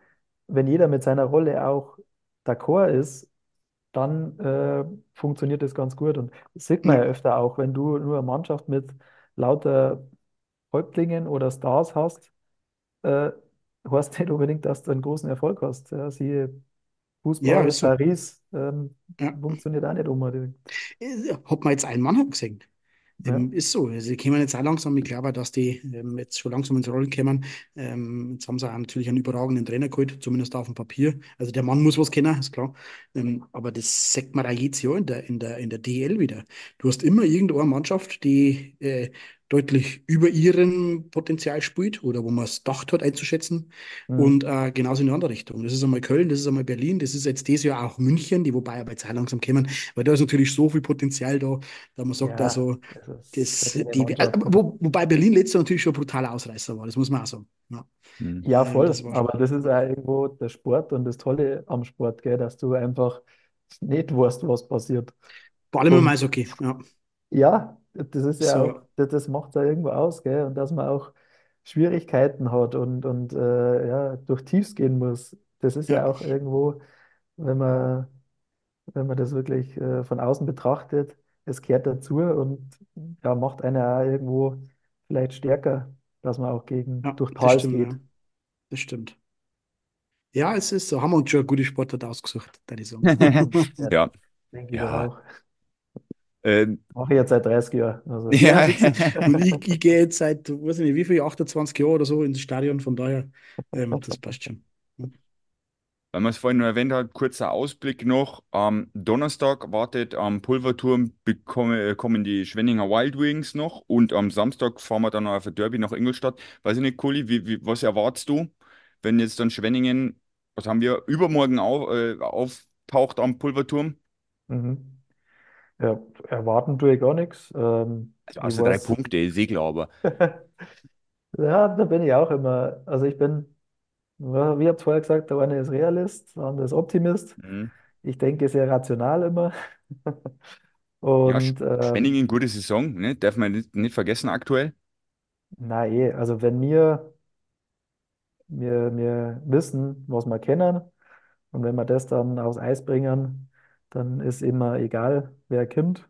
wenn jeder mit seiner Rolle auch d'accord ist, dann äh, funktioniert das ganz gut. Und das sieht man ja öfter auch, wenn du nur eine Mannschaft mit lauter Häuptlingen oder Stars hast, äh, heißt nicht unbedingt, dass du einen großen Erfolg hast. Ja, siehe ja, Fußball in ist so. Paris, ähm, Ja. funktioniert auch nicht unbedingt. Hat man jetzt einen Mann gesehen? Ja, Ähm, ist so. Also, die kommen jetzt auch langsam. Ich glaube, dass die ähm, jetzt schon langsam ins Rollen kommen. Ähm, jetzt haben sie auch natürlich einen überragenden Trainer geholt, zumindest auf dem Papier. Also, der Mann muss was kennen, ist klar. Ähm, aber das sagt man auch jedes Jahr in der, in der, in der DEL wieder. Du hast immer irgendwo eine Mannschaft, die äh, deutlich über ihrem Potenzial spielt oder wo man es gedacht hat einzuschätzen. mhm. Und äh, genauso in die andere Richtung. Das ist einmal Köln, das ist einmal Berlin, das ist jetzt dieses Jahr auch München, die wobei aber jetzt auch langsam kommen, weil da ist natürlich so viel Potenzial da, da man sagt, Ja, also das, verschiedene die, äh, wo, wobei Berlin letztes Jahr natürlich schon ein brutaler Ausreißer war, das muss man auch sagen. Ja, Mhm. Ja, ähm, das voll. war Aber das ist auch irgendwo der Sport und das Tolle am Sport, gell, dass du einfach nicht weißt, was passiert. Vor allem im Eishockey. Ja, ja, das ist ja auch, so, das, das macht ja irgendwo aus, gell, und dass man auch Schwierigkeiten hat und, und äh, ja, durch Tiefs gehen muss. Das ist ja, ja auch irgendwo, wenn man, wenn man das wirklich äh, von außen betrachtet, es gehört dazu und ja, macht einen auch irgendwo vielleicht stärker, dass man auch gegen ja, durch das Tals stimmt, ja, geht. das stimmt. Ja, es ist so. Haben wir uns schon eine gute Sportart ausgesucht, würde ich sagen. Ja, Ja, denke ich doch ja. auch. Ähm, Mache ich jetzt seit 30 Jahren. Also. Ja. Und ich, ich gehe jetzt seit, weiß ich nicht, wie viel, 28 Jahren oder so ins Stadion, von daher, ähm, das passt schon. Weil man es vorhin noch erwähnt hat, kurzer Ausblick noch. Am Donnerstag wartet am Pulverturm bekomme, äh, kommen die Schwenninger Wild Wings noch und am Samstag fahren wir dann noch auf ein Derby nach Ingolstadt. Weiß ich nicht, Kuli, wie, wie, was erwartest du, wenn jetzt dann Schwenningen, was haben wir, übermorgen auf, äh, auftaucht am Pulverturm? Mhm. Ja, erwarten tue ich gar nichts. Ähm, Also ich außer drei weiß, Punkte, ist eh klar, aber ja, da bin ich auch immer. Also ich bin, wie habt vorher gesagt, der eine ist Realist, der andere ist Optimist. mhm. Ich denke sehr rational immer. ja, Sch- Und ähm, Schwenningen, gute Saison, ne? Darf man nicht, nicht vergessen aktuell. na eh, also wenn wir, wir, wir wissen, was wir kennen, und wenn wir das dann aufs Eis bringen, dann ist immer egal, wer kommt.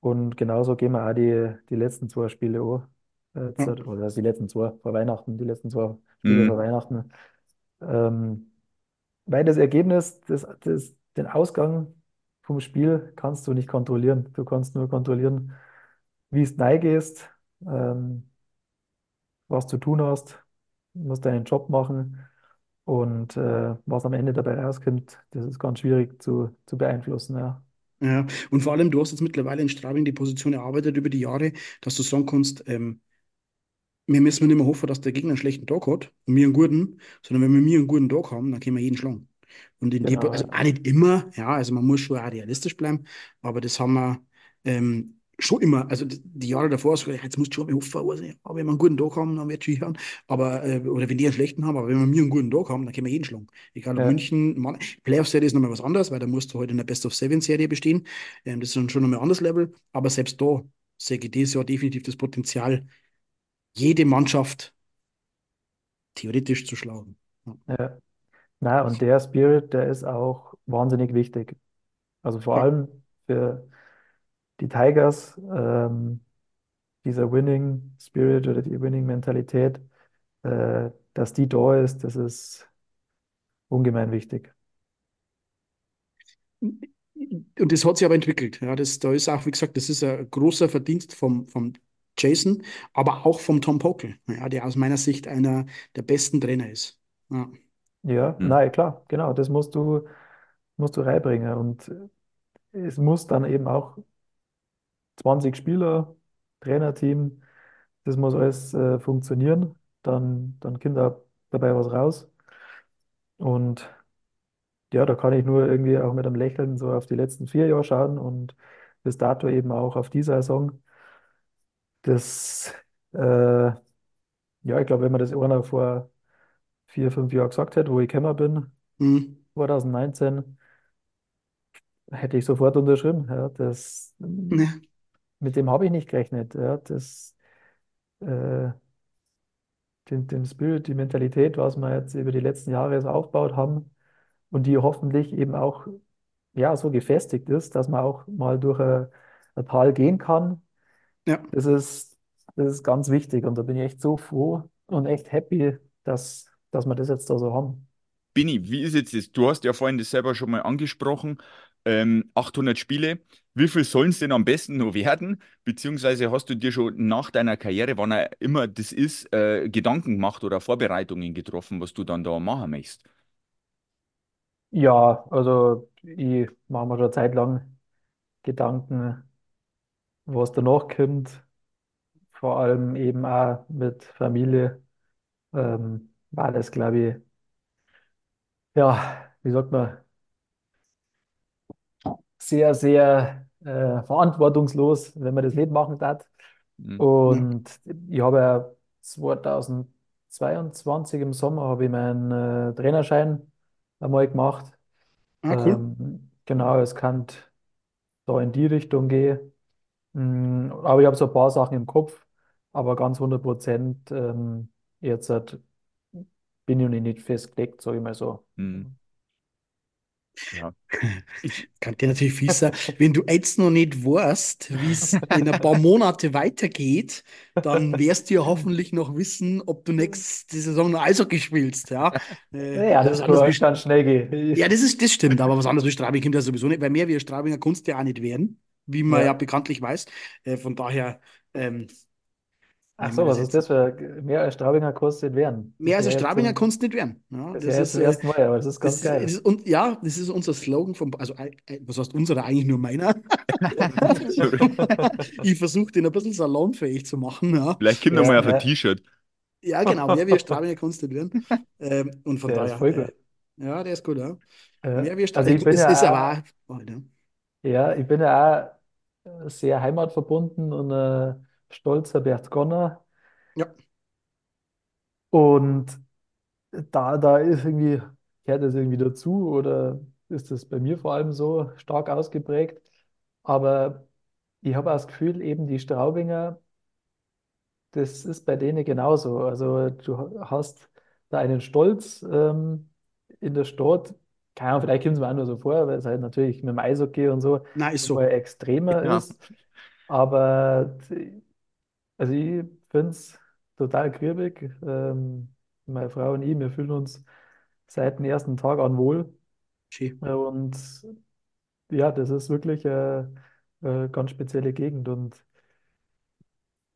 Und genauso gehen wir auch die, die letzten zwei Spiele an. Jetzt, Ja, oder die letzten zwei vor Weihnachten, die letzten zwei Spiele vor Mhm. Weihnachten. Ähm, weil das Ergebnis, das, das, den Ausgang vom Spiel kannst du nicht kontrollieren. Du kannst nur kontrollieren, wie es reingehst, ähm, was du tun hast, du musst deinen Job machen und äh, was am Ende dabei rauskommt, das ist ganz schwierig zu, zu beeinflussen. Ja. ja. Und vor allem, du hast jetzt mittlerweile in Straubing die Position erarbeitet über die Jahre, dass du sagen kannst, ähm, wir müssen nicht mehr hoffen, dass der Gegner einen schlechten Tag hat und wir einen guten, sondern wenn wir mir einen guten Tag haben, dann können wir jeden schlagen. Und in die, Genau, also ja. auch nicht immer, ja, also man muss schon auch realistisch bleiben, aber das haben wir ähm, schon immer, also die, Jahre davor, so, jetzt musst du schon mal hoffen, also, ja, wenn wir einen guten Tag haben, dann wird es hören, aber, äh, oder wenn die einen schlechten haben, aber wenn wir mir einen guten Tag haben, dann können wir jeden schlagen. Egal ob Ja, München, Mann, Playoff-Serie ist nochmal was anderes, weil da musst du heute in der Best-of-Seven-Serie bestehen, ähm, das ist dann schon nochmal ein anderes Level, aber selbst da sehe ich dieses Jahr definitiv das Potenzial, jede Mannschaft theoretisch zu schlagen. Ja, ja. Na, und der Spirit, der ist auch wahnsinnig wichtig. Also vor ja, allem für die Tigers, ähm, dieser Winning Spirit oder die Winning Mentalität, äh, dass die da ist, das ist ungemein wichtig. Und das hat sich aber entwickelt. Ja, das, da ist auch, wie gesagt, das ist ein großer Verdienst vom, vom Jason, aber auch vom Tom Pokel, ja, der aus meiner Sicht einer der besten Trainer ist. Ja, Ja, Mhm. nein, klar, genau, das musst du, musst du reinbringen. Und es muss dann eben auch 20 Spieler, Trainerteam, das muss alles äh, funktionieren. Dann, dann kommt da dabei was raus. Und ja, da kann ich nur irgendwie auch mit einem Lächeln so auf die letzten vier Jahre schauen und bis dato eben auch auf die Saison. Das, äh, ja, ich glaube, wenn man das einer vor vier, fünf Jahren gesagt hätte, wo ich gekommen bin, Mhm. 2019, hätte ich sofort unterschrieben. Ja, das, Ja, mit dem habe ich nicht gerechnet. Ja, das, äh, den, den Spirit, die Mentalität, was wir jetzt über die letzten Jahre so aufgebaut haben und die hoffentlich eben auch ja, so gefestigt ist, dass man auch mal durch ein, ein Tal gehen kann. ja. Das ist, das ist ganz wichtig und da bin ich echt so froh und echt happy, dass, dass wir das jetzt da so haben. Bini, wie ist jetzt das? Du hast ja vorhin das selber schon mal angesprochen. Ähm, 800 Spiele. Wie viel sollen es denn am besten noch werden? Beziehungsweise hast du dir schon nach deiner Karriere, wann er immer das ist, äh, Gedanken gemacht oder Vorbereitungen getroffen, was du dann da machen möchtest? Ja, also ich mache mir schon eine Zeit lang Gedanken, was danach kommt, vor allem eben auch mit Familie, ähm, war das, glaube ich, ja, wie sagt man, sehr, sehr äh, verantwortungslos, wenn man das nicht machen darf. Hm, ja. Und ich habe ja 2022 im Sommer habe ich meinen äh, Trainerschein einmal gemacht. Ah, cool. Ähm, genau, es kann da in die Richtung gehen. Mm, aber ich habe so ein paar Sachen im Kopf, aber ganz 100 Prozent ähm, jetzt halt, bin ich noch nicht festgelegt, sage ich mal so. hm, ja. Ich, Kann dir natürlich fies sein. Wenn du jetzt noch nicht weißt, wie es in ein paar Monate weitergeht, dann wirst du ja hoffentlich noch wissen, ob du nächste Saison noch Eishockey spielst. Ja, äh, Ja, das kann wie, ganz schnell gehen. ja das ist, das stimmt, aber was anderes wie Straubing kommt ja sowieso nicht, weil mehr wie ein Straubinger kannst du ja auch nicht werden, wie man ja Ja, bekanntlich weiß. Äh, von daher, ähm, Ach so, das was ist das für mehr als Straubinger kostet werden? Mehr Das als Strabinger kannst du nicht werden. Ja, das das ist, äh, ersten Mal, aber das ist das ganz ist, das geil. ist, und ja, das ist unser Slogan vom, also äh, äh, was heißt unserer, eigentlich nur meiner. Ich versuche den ein bisschen salonfähig zu machen. Ja, Vielleicht kommt Ja, mal auf ein T-Shirt. ja genau, mehr wie Strabinger kannst du nicht werden. Ähm, und von der ist daher, voll äh, gut. ja, der ist gut, ja. Äh, Mehr wie also Strabinger. ich bin Es ist ja aber auch, auch, ja. ja, ich bin ja auch sehr heimatverbunden und ein stolzer Berchtesgadener. Ja, Und da, da ist irgendwie, gehört das irgendwie dazu oder ist das bei mir vor allem so stark ausgeprägt? Aber ich habe auch das Gefühl, eben die Straubinger, das ist bei denen genauso. Also du hast da einen Stolz ähm, in der Stadt. Keine Ahnung, vielleicht kommt es mir auch nur so vor, weil es halt natürlich mit dem Eishockey und so nein, ist nochmal so. extremer Ja. ist. Aber also ich finde es total kribbig. Ähm, meine Frau und ich, wir fühlen uns seit dem ersten Tag an wohl. Schön. Äh, Und ja, das ist wirklich eine, eine ganz spezielle Gegend. Und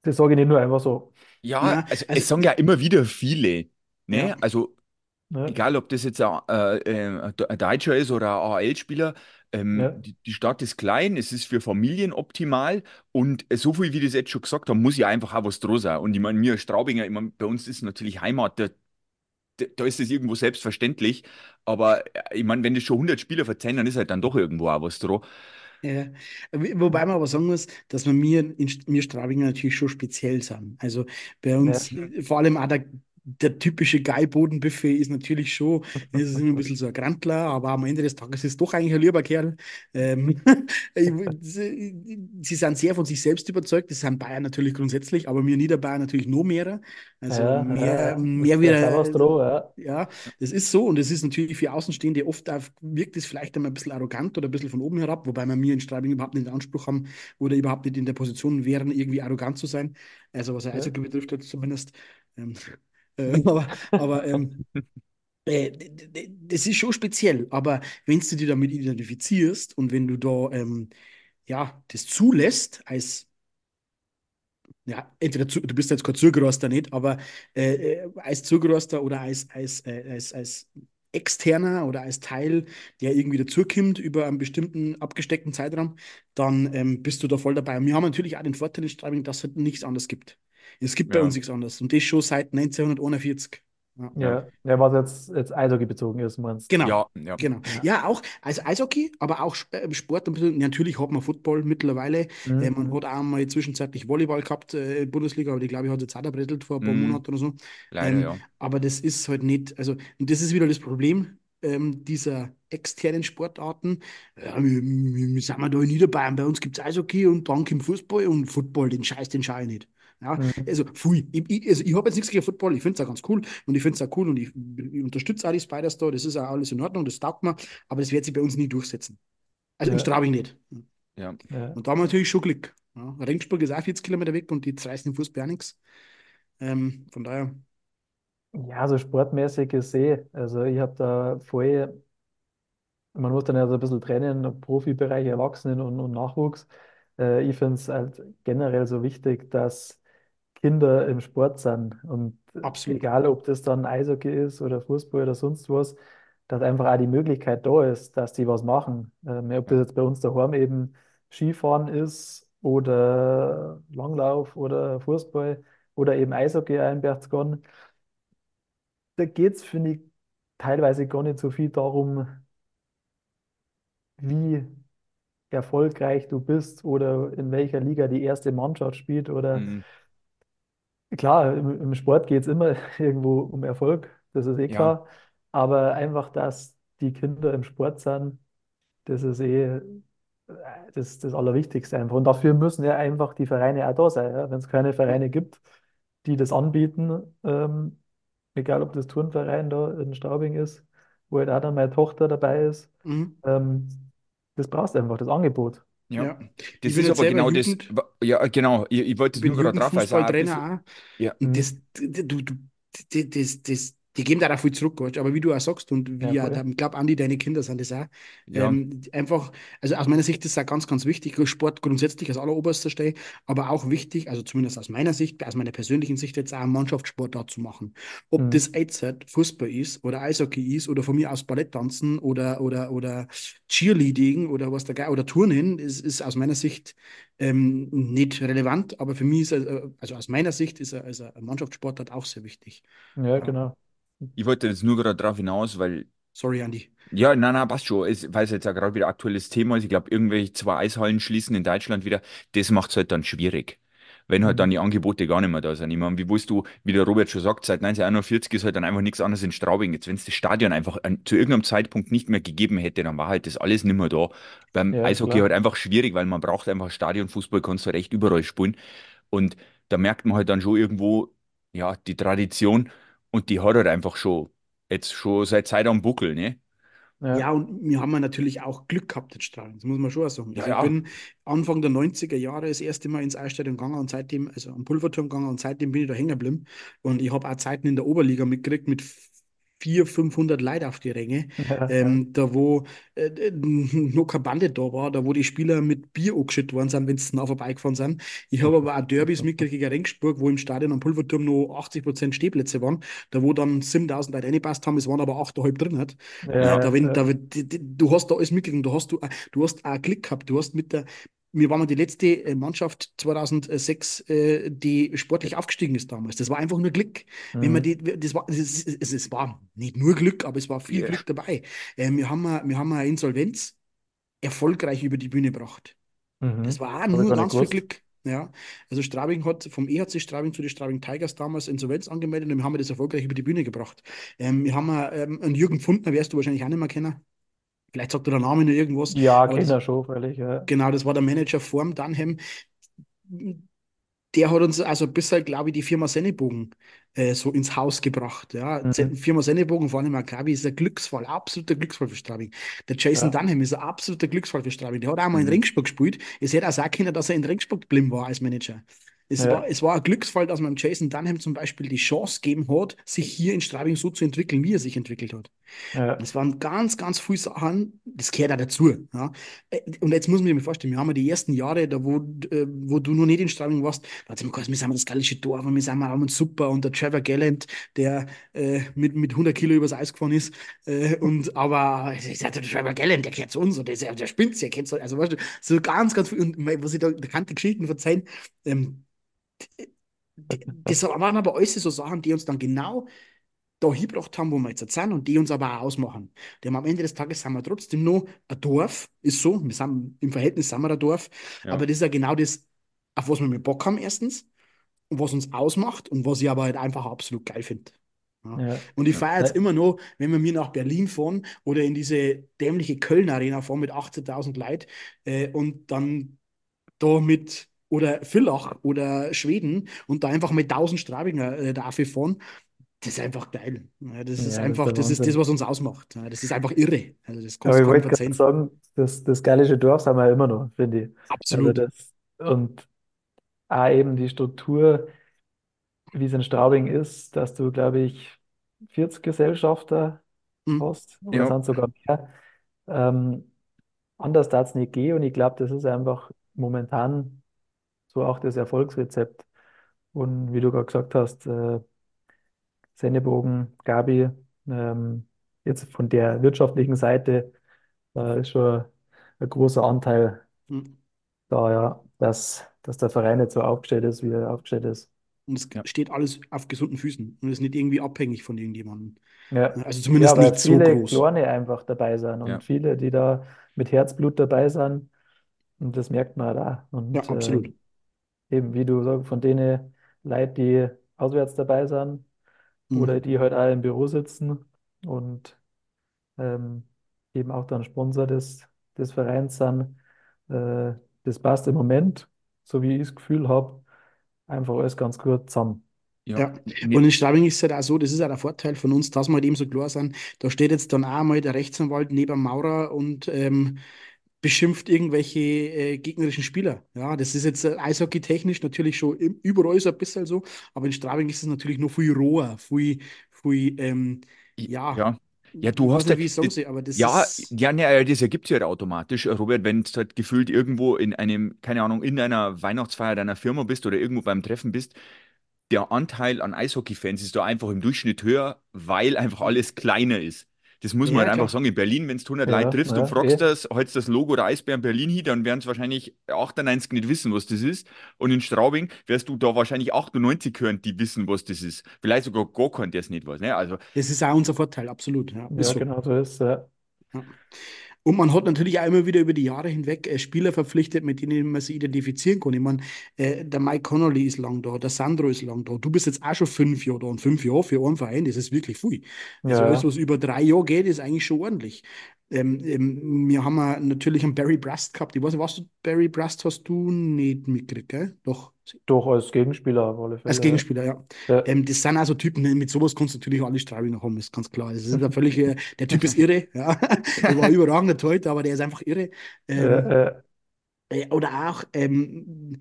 das sage ich nicht nur einfach so. Ja, Na, also also es sagen ja immer wieder viele, ja, ne? Also Ne? egal, ob das jetzt ein, äh, äh, ein Deutscher ist oder ein AHL-Spieler, ähm, Ja, die, die Stadt ist klein, es ist für Familien optimal und äh, so viel, wie das jetzt schon gesagt haben, muss ja einfach auch was dran sein. Und ich meine, wir als Straubinger, ich mein, bei uns ist natürlich Heimat, da, da ist es irgendwo selbstverständlich, aber äh, ich meine, wenn das schon 100 Spieler verzeihen, dann ist halt dann doch irgendwo auch was dran. Ja, wobei man aber sagen muss, dass wir mir in mir Straubinger natürlich schon speziell sind. Also bei ja, uns, äh, vor allem auch der, der typische Geibodenbuffet ist natürlich schon, es ist immer ein bisschen so ein Grantler, aber am Ende des Tages ist es doch eigentlich ein lieber Kerl. Ähm, sie, sind sehr von sich selbst überzeugt, das sind Bayern natürlich grundsätzlich, aber wir Niederbayern natürlich noch mehr. Also ja, mehr, ja, mehr wieder. dran, ja. Ja, das ist so und das ist natürlich für Außenstehende oft auch, wirkt es vielleicht einmal ein bisschen arrogant oder ein bisschen von oben herab, wobei wir mir in Straubing überhaupt nicht den Anspruch haben oder überhaupt nicht in der Position wären, irgendwie arrogant zu sein. Also was Ja, Eishockey betrifft, jetzt zumindest. Ähm, äh, aber aber ähm, äh, das ist schon speziell. Aber wenn du dich damit identifizierst und wenn du da ähm, ja, das zulässt als ja, entweder zu, du bist jetzt kein Zugeroster nicht, aber äh, äh, als Zugeroster oder als, als, äh, als, als Externer oder als Teil, der irgendwie dazukommt über einen bestimmten abgesteckten Zeitraum, dann ähm, bist du da voll dabei. Und wir haben natürlich auch den Vorteil in Straubing, dass es halt nichts anderes gibt. Es gibt bei uns Ja, nichts anderes. Und das schon seit 1941. Ja. ja, ja, ja, was jetzt, jetzt Eishockey bezogen ist, meinst Genau, ja, ja, genau. Ja. Ja, auch als Eishockey, aber auch äh, Sport. ein bisschen. Natürlich hat man Football mittlerweile. Äh, Mhm. man hat auch mal zwischenzeitlich Volleyball gehabt, äh, Bundesliga, aber die glaube ich hat jetzt auch abrettelt vor ein paar mm, Monaten oder so. leider Ähm, ja. aber das ist halt nicht, also, und das ist wieder das Problem ähm, dieser externen Sportarten. Ja, wir, wir, wir sind wir da in Niederbayern, bei uns gibt es Eishockey und dann kommt Fußball und Football, den Scheiß, den schaue ich nicht. Ja, Mhm. also, pfui. Ich, ich, also ich habe jetzt nichts gegen Football, ich finde es auch ganz cool und ich finde es auch cool und ich, ich unterstütze auch die Spiders da, das ist auch alles in Ordnung, das taugt mir, aber das wird sich bei uns nie durchsetzen. Also in Ja, Straubing nicht. Ja, ja. Und da haben wir natürlich schon Glück. Ja, Regensburg ist auch 40 Kilometer weg und die reißen im Fußball auch nichts. Ähm, von daher, Ja, so sportmäßig gesehen. Also ich habe da vorher Man muss dann ja so ein bisschen trennen, Profibereich, Erwachsenen und, und Nachwuchs. Äh, ich finde es halt generell so wichtig, dass Kinder im Sport sind. Und absolut. egal, ob das dann Eishockey ist oder Fußball oder sonst was, dass einfach auch die Möglichkeit da ist, dass die was machen. Ähm, ob das jetzt bei uns daheim eben Skifahren ist oder Langlauf oder Fußball oder eben Eishockey auch in Berchtesgaden. Da geht es, finde ich, teilweise gar nicht so viel darum, wie erfolgreich du bist oder in welcher Liga die erste Mannschaft spielt oder mm, klar, im, im Sport geht es immer irgendwo um Erfolg, das ist eh ja, klar, aber einfach, dass die Kinder im Sport sind, das ist eh äh, das, das Allerwichtigste einfach. Und dafür müssen ja einfach die Vereine auch da sein. Ja? Wenn es keine. Vereine gibt, die das anbieten, ähm, egal ob das Turnverein da in Straubing ist, wo halt auch dann meine Tochter dabei ist, Mhm. ähm, das brauchst du einfach, das Angebot. Ja. Ja. Das ist aber genau das, Jugend, wa- ja, genau, ich, ich wollte nur gerade drauf, bisschen, Jugendfußballtrainer auch. ja, das, du, du, das, das, das, die geben da auch viel zurück, weißt aber wie du auch sagst und wie Ja, ich glaube, Andi, deine Kinder sind das auch, Ja, ähm, einfach, also aus meiner Sicht ist es auch ganz, ganz wichtig, Sport grundsätzlich als alleroberster Stelle, aber auch wichtig, also zumindest aus meiner Sicht, aus meiner persönlichen Sicht jetzt auch einen Mannschaftssportart zu machen. Ob Mhm. das jetzt Fußball ist oder Eishockey ist oder von mir aus Balletttanzen oder, oder, oder Cheerleading oder was da geil, oder Turnen, ist, ist aus meiner Sicht ähm, nicht relevant, aber für mich ist, äh, also aus meiner Sicht ist, er- also ein Mannschaftssportart auch sehr wichtig. Ja. genau. Ich wollte jetzt nur gerade darauf hinaus, weil Sorry, Andi. Ja, nein, nein, passt schon. Es, weil es jetzt ja gerade wieder aktuelles Thema ist. Ich glaube, irgendwelche zwei Eishallen schließen in Deutschland wieder. Das macht es halt dann schwierig. Wenn halt dann Mhm. die Angebote gar nicht mehr da sind. Ich meine, wie willst du, wie der Robert schon sagt, seit 1941 ist halt dann einfach nichts anderes in Straubing. Jetzt, wenn es das Stadion einfach an, zu irgendeinem Zeitpunkt nicht mehr gegeben hätte, dann war halt das alles nicht mehr da. Beim Ja, Eishockey klar. halt einfach schwierig, weil man braucht einfach Stadionfußball, kannst du recht überall spielen. Und da merkt man halt dann schon irgendwo, ja, die Tradition und die hat halt einfach schon, jetzt schon seit Zeit am Buckel, ne? Ja. Ja, und wir haben natürlich auch Glück gehabt in Strahlen, das muss man schon auch sagen. Ja, Also ich ja. bin Anfang der 90er Jahre das erste Mal ins Eisstadion gegangen und seitdem, also am Pulverturm gegangen und seitdem bin ich da hängen geblieben. Und ich habe auch Zeiten in der Oberliga mitgekriegt mit 400, 500 Leuten auf die Ränge, Ja, ähm, da wo äh, äh, noch keine Bande da war, da wo die Spieler mit Bier angeschüttet worden sind, wenn sie nah vorbeigefahren sind. Ich habe aber auch Derbys mitgekriegt gegen Regensburg, wo im Stadion am Pulverturm noch 80% Stehplätze waren, da wo dann 7000 Leute reingepasst haben, es waren aber 8,5 drin. Hat. ja, Ja, da, wenn, da, du hast da alles mitgekriegt, da hast du, du hast auch Glück gehabt, du hast mit der, wir waren die letzte äh, Mannschaft 2006, äh, die sportlich aufgestiegen ist damals. Das war einfach nur Glück. Wenn man Mhm. die, das war, es, war nicht nur Glück, aber es war viel Ja. Glück dabei. Äh, wir haben, eine- wir haben eine Insolvenz erfolgreich über die Bühne gebracht. Mhm. Das war auch nur ganz viel. Glück. Ja, also Straubing hat vom EHC Straubing zu den Straubing Tigers damals Insolvenz angemeldet und wir haben das erfolgreich über die Bühne gebracht. Ähm, wir haben äh, ähm, einen Jürgen Pfundner, wirst du wahrscheinlich auch nicht mehr kennen. Vielleicht sagt er der Name noch irgendwas. Ja, Kenner schon, freilich, ja. genau, das war der Manager vorm Dunham. Der hat uns also bisschen, glaube ich, die Firma Sennebogen äh, so ins Haus gebracht. Ja. Mhm. Firma Sennebogen, vor allem Maccabi, ist ein Glücksfall, absoluter Glücksfall für Straubing. Der Jason Ja. Dunham ist ein absoluter Glücksfall für Straubing. Der hat auch mal in Mhm. Regensburg gespielt. Es hätte auch sein können, dass er in Regensburg geblieben war als Manager. Es Ja. war, es war ein Glücksfall, dass man Jason Dunham zum Beispiel die Chance gegeben hat, sich hier in Straubing so zu entwickeln, wie er sich entwickelt hat. Ja. Das waren ganz, ganz viele Sachen, das gehört auch dazu. Ja. Äh, Und jetzt muss man sich mal vorstellen, wir haben ja die ersten Jahre, da wo, äh, wo du noch nicht in Straubing warst, da hat es immer gesagt, wir sind das galische Dorf und wir sind mal und super und der Trevor Gallant, der äh, mit, mit 100 Kilo übers Eis gefahren ist äh, und aber ich sag, der Trevor Gallant, der gehört zu uns und der, der spinnt der kennt so, also weißt du, so ganz, ganz viel und was ich da, da kann die Geschichten verzeihen, ähm, das waren aber alles so Sachen, die uns dann genau da hingebracht haben, wo wir jetzt sind und die uns aber auch ausmachen. Denn am Ende des Tages sind wir trotzdem noch ein Dorf, ist so, wir sind im Verhältnis sind wir ein Dorf, Ja. aber das ist ja genau das, auf was wir mit Bock haben erstens und was uns ausmacht und was ich aber halt einfach absolut geil finde. Ja. Ja. Und ich feiere jetzt immer noch, wenn wir mir nach Berlin fahren oder in diese dämliche Köln-Arena fahren mit 18.000 Leuten äh, und dann da mit oder Villach oder Schweden und da einfach mit 1000 Straubinger äh, dafür fahren. Das ist einfach geil. Ja, das ist Ja, das ist einfach, das ist das, was uns ausmacht. Ja, das ist einfach irre. Also das Aber kannst du ich wollte gerade sagen, das, das gallische Dorf sind wir ja immer noch, finde ich. Also Absolut. das, und auch eben die Struktur, wie es in Straubing ist, dass du, glaube ich, 40 Gesellschafter Mhm. hast oder Ja. sind sogar mehr. Ähm, anders darf es nicht gehen und ich glaube, das ist einfach momentan so auch das Erfolgsrezept. Und wie du gerade gesagt hast, äh, Sennebogen, Gabi, ähm, jetzt von der wirtschaftlichen Seite, da ist schon ein großer Anteil Mhm. da, ja, dass, dass der Verein nicht so aufgestellt ist, wie er aufgestellt ist. Und es Ja. steht alles auf gesunden Füßen und ist nicht irgendwie abhängig von irgendjemandem. Ja, Also ja, zumindest weil nicht so viele groß. Kleine einfach dabei sind und Ja. viele, die da mit Herzblut dabei sind. Und das merkt man da. Ja, Und absolut. äh, eben, wie du sagst, von denen Leuten, die auswärts dabei sind oder Mhm. die halt auch im Büro sitzen und ähm, eben auch dann Sponsor des, des Vereins sind, äh, das passt im Moment, so wie ich das Gefühl habe, einfach alles ganz gut zusammen. Ja. Ja, und in Straubing ist es halt auch so, das ist auch der Vorteil von uns, dass wir halt eben so klar sind. Da steht jetzt dann auch mal der Rechtsanwalt neben dem Maurer und ähm, beschimpft irgendwelche äh, gegnerischen Spieler. Ja, das ist jetzt äh, eishockey-technisch natürlich schon im, überall so ein bisschen so, aber in Straubing ist es natürlich noch viel roher, viel, viel, ähm, ja, Ja. Ja, du hast ja, nicht, wie soll, aber das ja, ist, ja, ne, das ergibt sich halt automatisch, Robert, wenn du halt gefühlt irgendwo in einem, keine Ahnung, in einer Weihnachtsfeier deiner Firma bist oder irgendwo beim Treffen bist, der Anteil an Eishockey-Fans ist da einfach im Durchschnitt höher, weil einfach alles kleiner ist. Das muss man ja, halt einfach klar. sagen. In Berlin, wenn du 100 Leute Ja, triffst und ja, fragst eh. das, hältst das Logo der Eisbären Berlin hin, dann werden es wahrscheinlich 98 nicht wissen, was das ist. Und in Straubing wirst du da wahrscheinlich 98 hören, die wissen, was das ist. Vielleicht sogar gar keinen, der es nicht weiß. Ne? Also, Das ist auch unser Vorteil, absolut. Ja, Ja, so. genau so ist ja. Ja. Und man hat natürlich auch immer wieder über die Jahre hinweg äh, Spieler verpflichtet, mit denen man sich identifizieren kann. Ich meine, äh, der Mike Connolly ist lang da, der Sandro ist lang da. Du bist jetzt auch schon fünf Jahre da und fünf Jahre für einen Verein, das ist wirklich viel. Also alles, was über drei Jahre geht, ist eigentlich schon ordentlich. Ähm, ähm, wir haben natürlich einen Barry Brust gehabt. Ich weiß nicht, was du, Barry Brust hast du nicht mitgekriegt, gell? Doch, doch als Gegenspieler auf alle als Fälle. Gegenspieler, ja. Ja. Ähm, das sind also Typen, ne, mit sowas kannst du natürlich alle Straubing noch haben, ist ganz klar. Das ist völlig, äh, der Typ ist irre, ja. Der war überragender Torhüter, aber der ist einfach irre. Äh, Ähm, äh, oder auch ähm,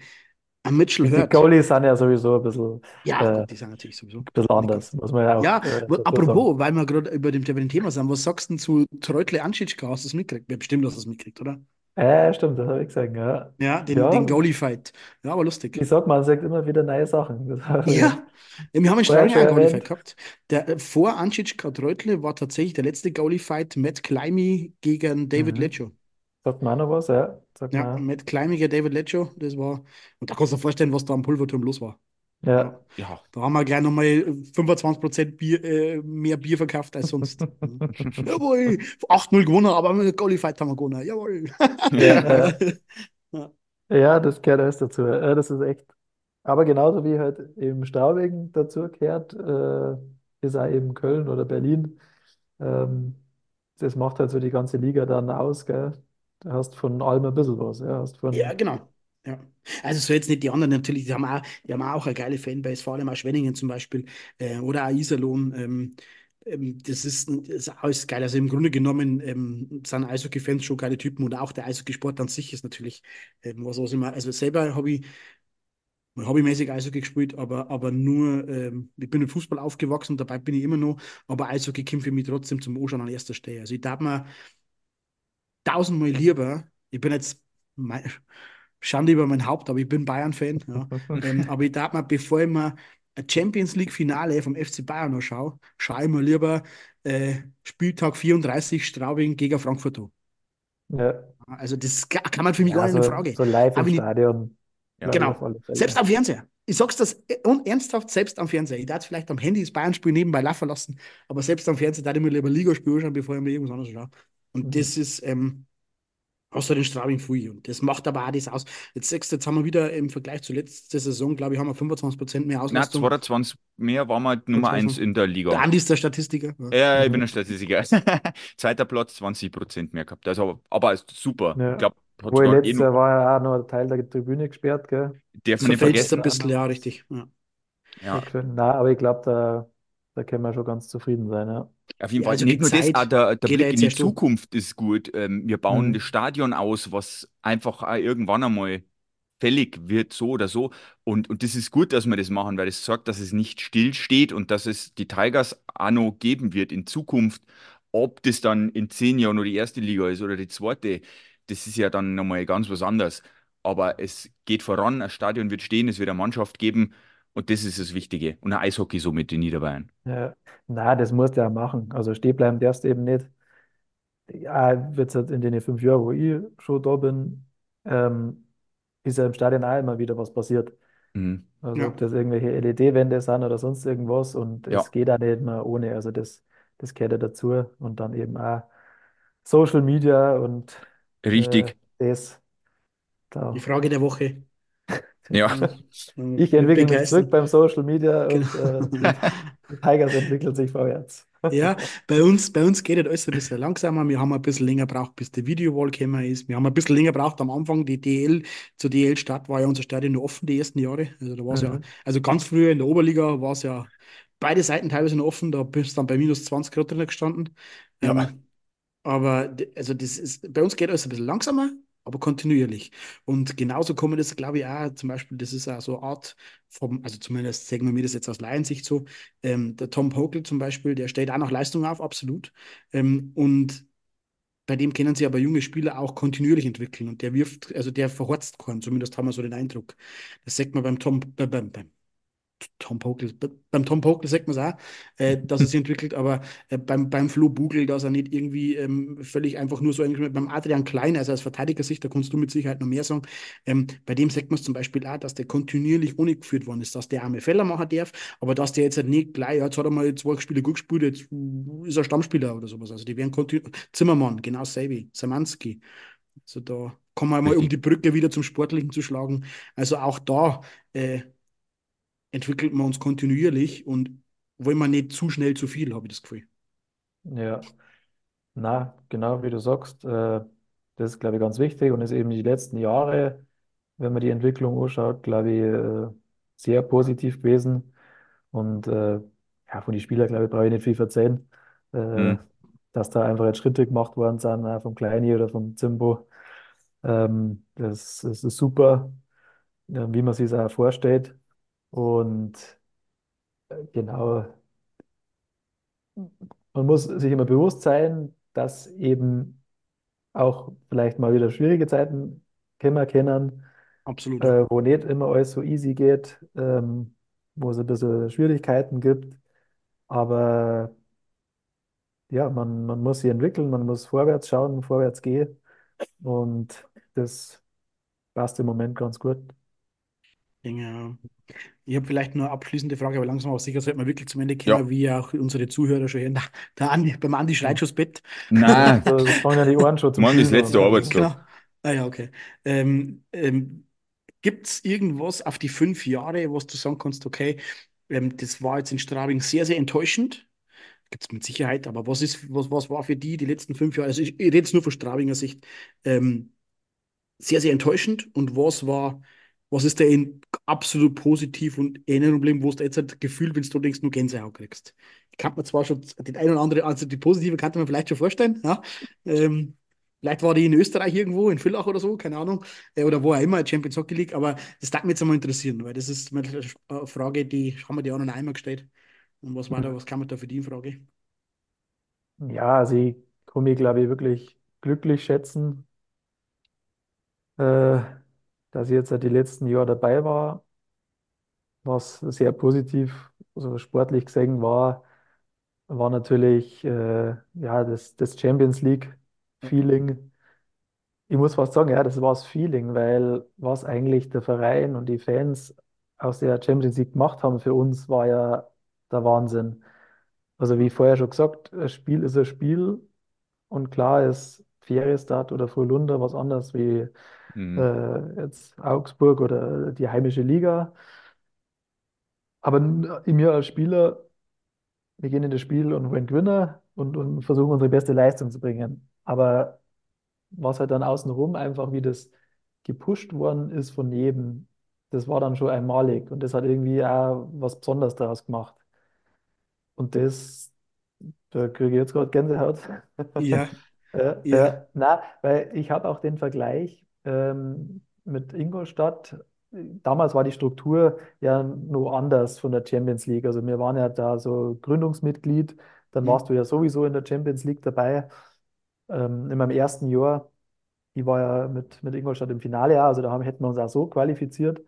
ein Mitchell die, die. Goalies sind ja sowieso ein bisschen, Ja, äh, die sind natürlich sowieso. ein bisschen anders, muss man ja auch Ja, äh, dazu sagen. apropos, weil wir gerade über dem, über dem Thema sind, was sagst du denn zu Treutle Anschitschka? Hast du das mitgekriegt? Ja, bestimmt hast du das mitgekriegt, oder? Äh, stimmt, das habe ich gesagt, ja. Ja, den, den Ja, Goalie-Fight. Ja, aber lustig. ich sag mal, man sagt immer wieder neue Sachen. Das habe ich Ja, wir haben vorher schon einen Goalie-Fight erwähnt. gehabt. Der, äh, vor Anschitschka Treutle war tatsächlich der letzte Goalie-Fight Matt Climie gegen David Mhm. Lecco. Sagt man noch was, ja. Sagt Ja, man. Matt Climie gegen David Lecco, das war, und da kannst du dir vorstellen, was da am Pulverturm los war. Ja, Ja, ja. da haben wir gleich nochmal 25% Bier, äh, mehr Bier verkauft als sonst. Ja. Jawohl, 8-0 gewonnen, aber mit Goalie-Fight haben wir gewonnen. Jawohl. ja, äh, Ja, ja, das gehört alles dazu. Äh, das ist echt. Aber genauso wie halt eben Straubing dazu gehört, äh, ist auch eben Köln oder Berlin. Ähm, das macht halt so die ganze Liga dann aus, gell? Du hast von allem ein bisschen was. Ja, hast Ja, von, genau. Ja. Also so jetzt nicht die anderen natürlich, die haben auch, die haben auch eine geile Fanbase, vor allem auch Schwenningen zum Beispiel äh, oder auch Iserlohn. Ähm, ähm, das ist, ist alles geil. Also im Grunde genommen ähm, sind Eishockey-Fans schon geile Typen und auch der Eishockey-Sport an sich ist natürlich ähm, was, was immer, also selber habe ich hobbymäßig Eishockey gespielt, aber, aber nur, ähm, ich bin im Fußball aufgewachsen, dabei bin ich immer noch, aber Eishockey kommt für mich trotzdem zum Anschauen an erster Stelle. Also ich darf mir tausendmal lieber, ich bin jetzt mein, Schande über mein Haupt, aber ich bin Bayern-Fan. Ja. Ähm, aber ich darf mir, bevor ich mir ein Champions League-Finale vom FC Bayern anschaue, schaue ich mir lieber äh, Spieltag 34 Straubing gegen Frankfurt an. ja, Also das ka- kann man für mich gar ja, nicht in so, Frage. so live im Aber ich, Stadion, Ja. genau, selbst am Fernseher. Ich sag's das äh, und ernsthaft, selbst am Fernseher. Ich darf vielleicht am Handy das Bayern-Spiel nebenbei laufen lassen, aber selbst am Fernseher darf ich mir lieber Ligaspiel anschauen, bevor ich mir irgendwas anderes schaue. Und Mhm. das ist, ähm, Außer den Straubing Fui. Und das macht aber auch das aus. Jetzt du, jetzt haben wir wieder im Vergleich zur letzten Saison, glaube ich, haben wir 25% mehr Na, Auslastung. 22 mehr waren wir Nummer 1 in der Der Liga. Andi ist der Statistiker. Ja. Ja, ich bin Mhm. ein Statistiker. Zweiter Platz, 20% mehr gehabt. Also, aber ist super. Ich Ja. glaube, ich sogar eh letztes noch, Jahr war ja auch noch ein Teil der Tribüne gesperrt, gell? darf Das man nicht verfälscht vergessen. ein bisschen, ja, richtig. Ja. Ja. Na, aber ich glaube, da, da können wir schon ganz zufrieden sein, ja. auf jeden Ja, Fall. also Nicht die nur das, auch Zeit der, der Blick in die um. Zukunft ist gut. Ähm, wir bauen das Mhm. Stadion aus, was einfach auch irgendwann einmal fällig wird, so oder so. Und, und das ist gut, dass wir das machen, weil es sorgt, dass es nicht still steht und dass es die Tigers auch noch geben wird in Zukunft. Ob das dann in zehn Jahren nur die erste Liga ist oder die zweite, das ist ja dann nochmal ganz was anderes. Aber es geht voran, ein Stadion wird stehen, es wird eine Mannschaft geben und das ist das Wichtige. Und ein Eishockey somit in Niederbayern. Ja. Na, das musst du ja machen. Also stehen bleiben darfst du eben nicht. Ja, wird's halt in den fünf Jahren, wo ich schon da bin, ähm, ist ja im Stadion auch immer wieder was passiert. Mhm. Also Ja. ob das irgendwelche LED-Wände sind oder sonst irgendwas und Ja, es geht auch nicht mehr ohne. Also das, das gehört ja dazu. Und dann eben auch Social Media und äh, richtig. das. Die Da. Frage der Woche. Ja. Ich mit entwickle mich zurück beim Social Media Genau. und äh, Tigers entwickeln sich vorwärts. Ja, bei uns, bei uns geht das alles ein bisschen langsamer. Wir haben ein bisschen länger gebraucht, bis die Videowall gekommen ist. Wir haben ein bisschen länger gebraucht am Anfang. Die DL, zur DL-Stadt war ja unser Stadion noch offen die ersten Jahre. Also da war es ja, Mhm. also ganz früher in der Oberliga war es ja beide Seiten teilweise noch offen. Da bist du dann bei minus 20 Grad drin gestanden. Ja. Ähm, Aber also das ist, bei uns geht alles ein bisschen langsamer, aber kontinuierlich. Und genauso kommen das, glaube ich, auch zum Beispiel, das ist auch so eine Art vom, also zumindest sagen wir mir das jetzt aus Laiensicht so, ähm, der Tom Pokel zum Beispiel, der stellt auch noch Leistung auf, absolut. Ähm, und bei dem können sich aber junge Spieler auch kontinuierlich entwickeln und der wirft, also der verhorzt keinen, zumindest haben wir so den Eindruck. Das sagt man beim Tom, bei, beim, beim Tom Pokel, beim Tom Pokel sagt man es auch, äh, dass er sich entwickelt, aber äh, beim, beim Flo Bugel, dass er nicht irgendwie ähm, völlig einfach nur so eingeschrieben beim Adrian Klein, also aus Verteidigersicht, da kannst du mit Sicherheit noch mehr sagen, ähm, bei dem sagt man es zum Beispiel auch, dass der kontinuierlich ohne geführt worden ist, dass der arme Fehler machen darf, aber dass der jetzt halt nicht gleich, ja, jetzt hat er mal zwei Spiele gut gespielt, jetzt ist er Stammspieler oder sowas, also die werden kontinuierlich, Zimmermann, genau dasselbe, Samanski, also da kann man mal um die. Brücke wieder zum Sportlichen zu schlagen, also auch da äh, entwickelt man uns kontinuierlich und wollen wir nicht zu schnell zu viel, habe ich das Gefühl. Ja, na, genau wie du sagst, äh, das ist, glaube ich, ganz wichtig und ist eben die letzten Jahre, wenn man die Entwicklung anschaut, glaube ich, äh, sehr positiv gewesen. Und äh, ja, von den Spielern, glaube ich, brauche ich nicht viel erzählen, äh, Hm. dass da einfach jetzt Schritte gemacht worden sind, auch vom Kleini oder vom Zimbo. Ähm, das, das ist super, äh, wie man sich es auch vorstellt. Und äh, genau, man muss sich immer bewusst sein, dass eben auch vielleicht mal wieder schwierige Zeiten kommen können, Absolut, äh, wo nicht immer alles so easy geht, ähm, wo es ein bisschen Schwierigkeiten gibt. Aber ja, man, man muss sich entwickeln, man muss vorwärts schauen, vorwärts gehen. Und das passt im Moment ganz gut. Genau. Ich habe vielleicht nur eine abschließende Frage, aber langsam aber sicher sollte man wirklich zum Ende kommen, Ja. wie auch unsere Zuhörer schon hören. Der Andi, beim Andi schreit schon das Bett. Na, Da fangen ja die Ohren schon morgen ist Spielen letzter an. Arbeitstag. Genau. Ah ja, okay. Ähm, ähm, gibt es irgendwas auf die fünf Jahre, was du sagen kannst, okay, ähm, das war jetzt in Straubing sehr, sehr enttäuschend? Gibt es mit Sicherheit, aber was ist, was, was war für die die letzten fünf Jahre? Also ich, ich rede jetzt nur von Straubinger Sicht. Ähm, sehr, sehr enttäuschend. Und was war, was ist da in absolut positiv und in Erinnerung wo du jetzt halt gefühlt, wenn du denkst, nur Gänsehaut kriegst? Ich kann mir zwar schon den einen oder anderen, also die positive kann man vielleicht schon vorstellen, ja. Ähm, vielleicht war die in Österreich irgendwo, in Villach oder so, keine Ahnung, äh, oder wo auch immer, Champions Hockey League, aber das darf mich jetzt einmal interessieren, weil das ist eine Frage, die haben wir die anderen einmal gestellt. Und was war da, was kann man da für die in Frage? Ja, also kann mich, glaube ich, wirklich glücklich schätzen, äh, dass ich jetzt die letzten Jahre dabei war, was sehr positiv, also sportlich gesehen war, war natürlich äh, ja, das, das Champions. League-Feeling. Ich muss fast sagen, ja, das war das Feeling, weil was eigentlich der Verein und die Fans aus der Champions League gemacht haben für uns, war ja der Wahnsinn. Also wie vorher schon gesagt, ein Spiel ist ein Spiel und klar ist Färjestad oder Frölunda was anderes wie Hm. äh, jetzt Augsburg oder die heimische Liga. Aber n- mir als Spieler, wir gehen in das Spiel und wollen gewinnen und, und versuchen unsere beste Leistung zu bringen. Aber was halt dann außenrum einfach wie das gepusht worden ist von jedem, das war dann schon einmalig und das hat irgendwie auch was Besonderes daraus gemacht. Und das, da kriege ich jetzt gerade Gänsehaut. Ja, Ja, ja. ja, na, weil ich habe auch den Vergleich ähm, mit Ingolstadt. Damals war die Struktur ja noch anders von der Champions League. Also wir waren ja da so Gründungsmitglied, dann Hm. warst du ja sowieso in der Champions League dabei. Ähm, in meinem ersten Jahr, ich war ja mit, mit Ingolstadt im Finale, also da haben, hätten wir uns auch so qualifiziert.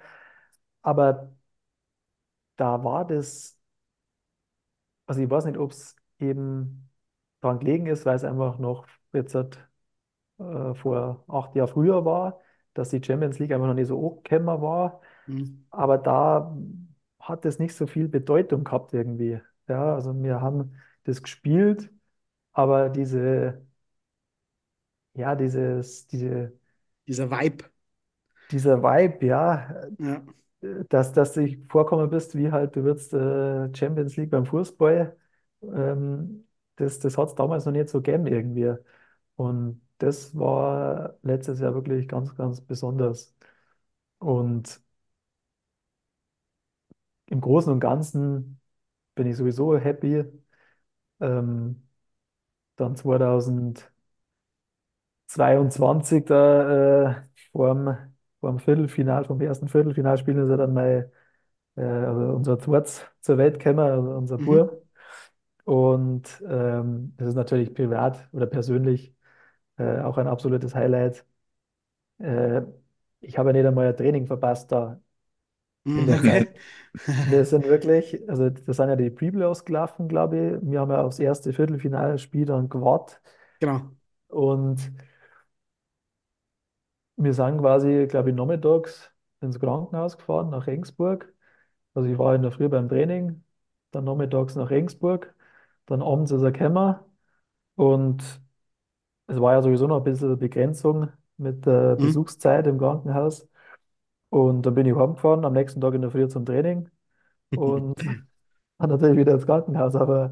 Aber da war das, also ich weiß nicht, ob es eben daran gelegen ist, weil es einfach noch jetzt hat, äh, vor acht Jahren früher war, dass die Champions League einfach noch nicht so angekommen war. Hm. Aber da hat es nicht so viel Bedeutung gehabt irgendwie. Ja, also wir haben das gespielt, aber diese, ja, dieses, diese, Dieser Vibe. dieser Vibe, ja, Ja. dass, dass du vorkommen bist, wie halt du würdest äh, Champions League beim Fußball, ähm, das, das hat es damals noch nicht so gegeben irgendwie. Und das war letztes Jahr wirklich ganz, ganz besonders. Und im Großen und Ganzen bin ich sowieso happy. Ähm, dann 2000. 22 da äh, vorm, vorm Viertelfinal, vom ersten Viertelfinalspiel ist er dann mal äh, also unser zweites zur Welt gekommen, also unser Mhm. Bub. Und ähm, das ist natürlich privat oder persönlich äh, auch ein absolutes Highlight. Äh, ich habe ja nicht einmal ein Training verpasst da in der Zeit. Okay. Wir sind wirklich, also das sind ja die Pre-Playoffs gelaufen, glaube ich. Wir haben ja aufs erste Viertelfinalspiel dann gewartet Genau. und wir sind quasi, glaube ich, nachmittags ins Krankenhaus gefahren nach Regensburg. Also ich war in der Früh beim Training, dann nachmittags nach Regensburg, dann abends ist er gekommen und es war ja sowieso noch ein bisschen Begrenzung mit der Mhm. Besuchszeit im Krankenhaus. Und dann bin ich heimgefahren, am nächsten Tag in der Früh zum Training und dann natürlich wieder ins Krankenhaus. Aber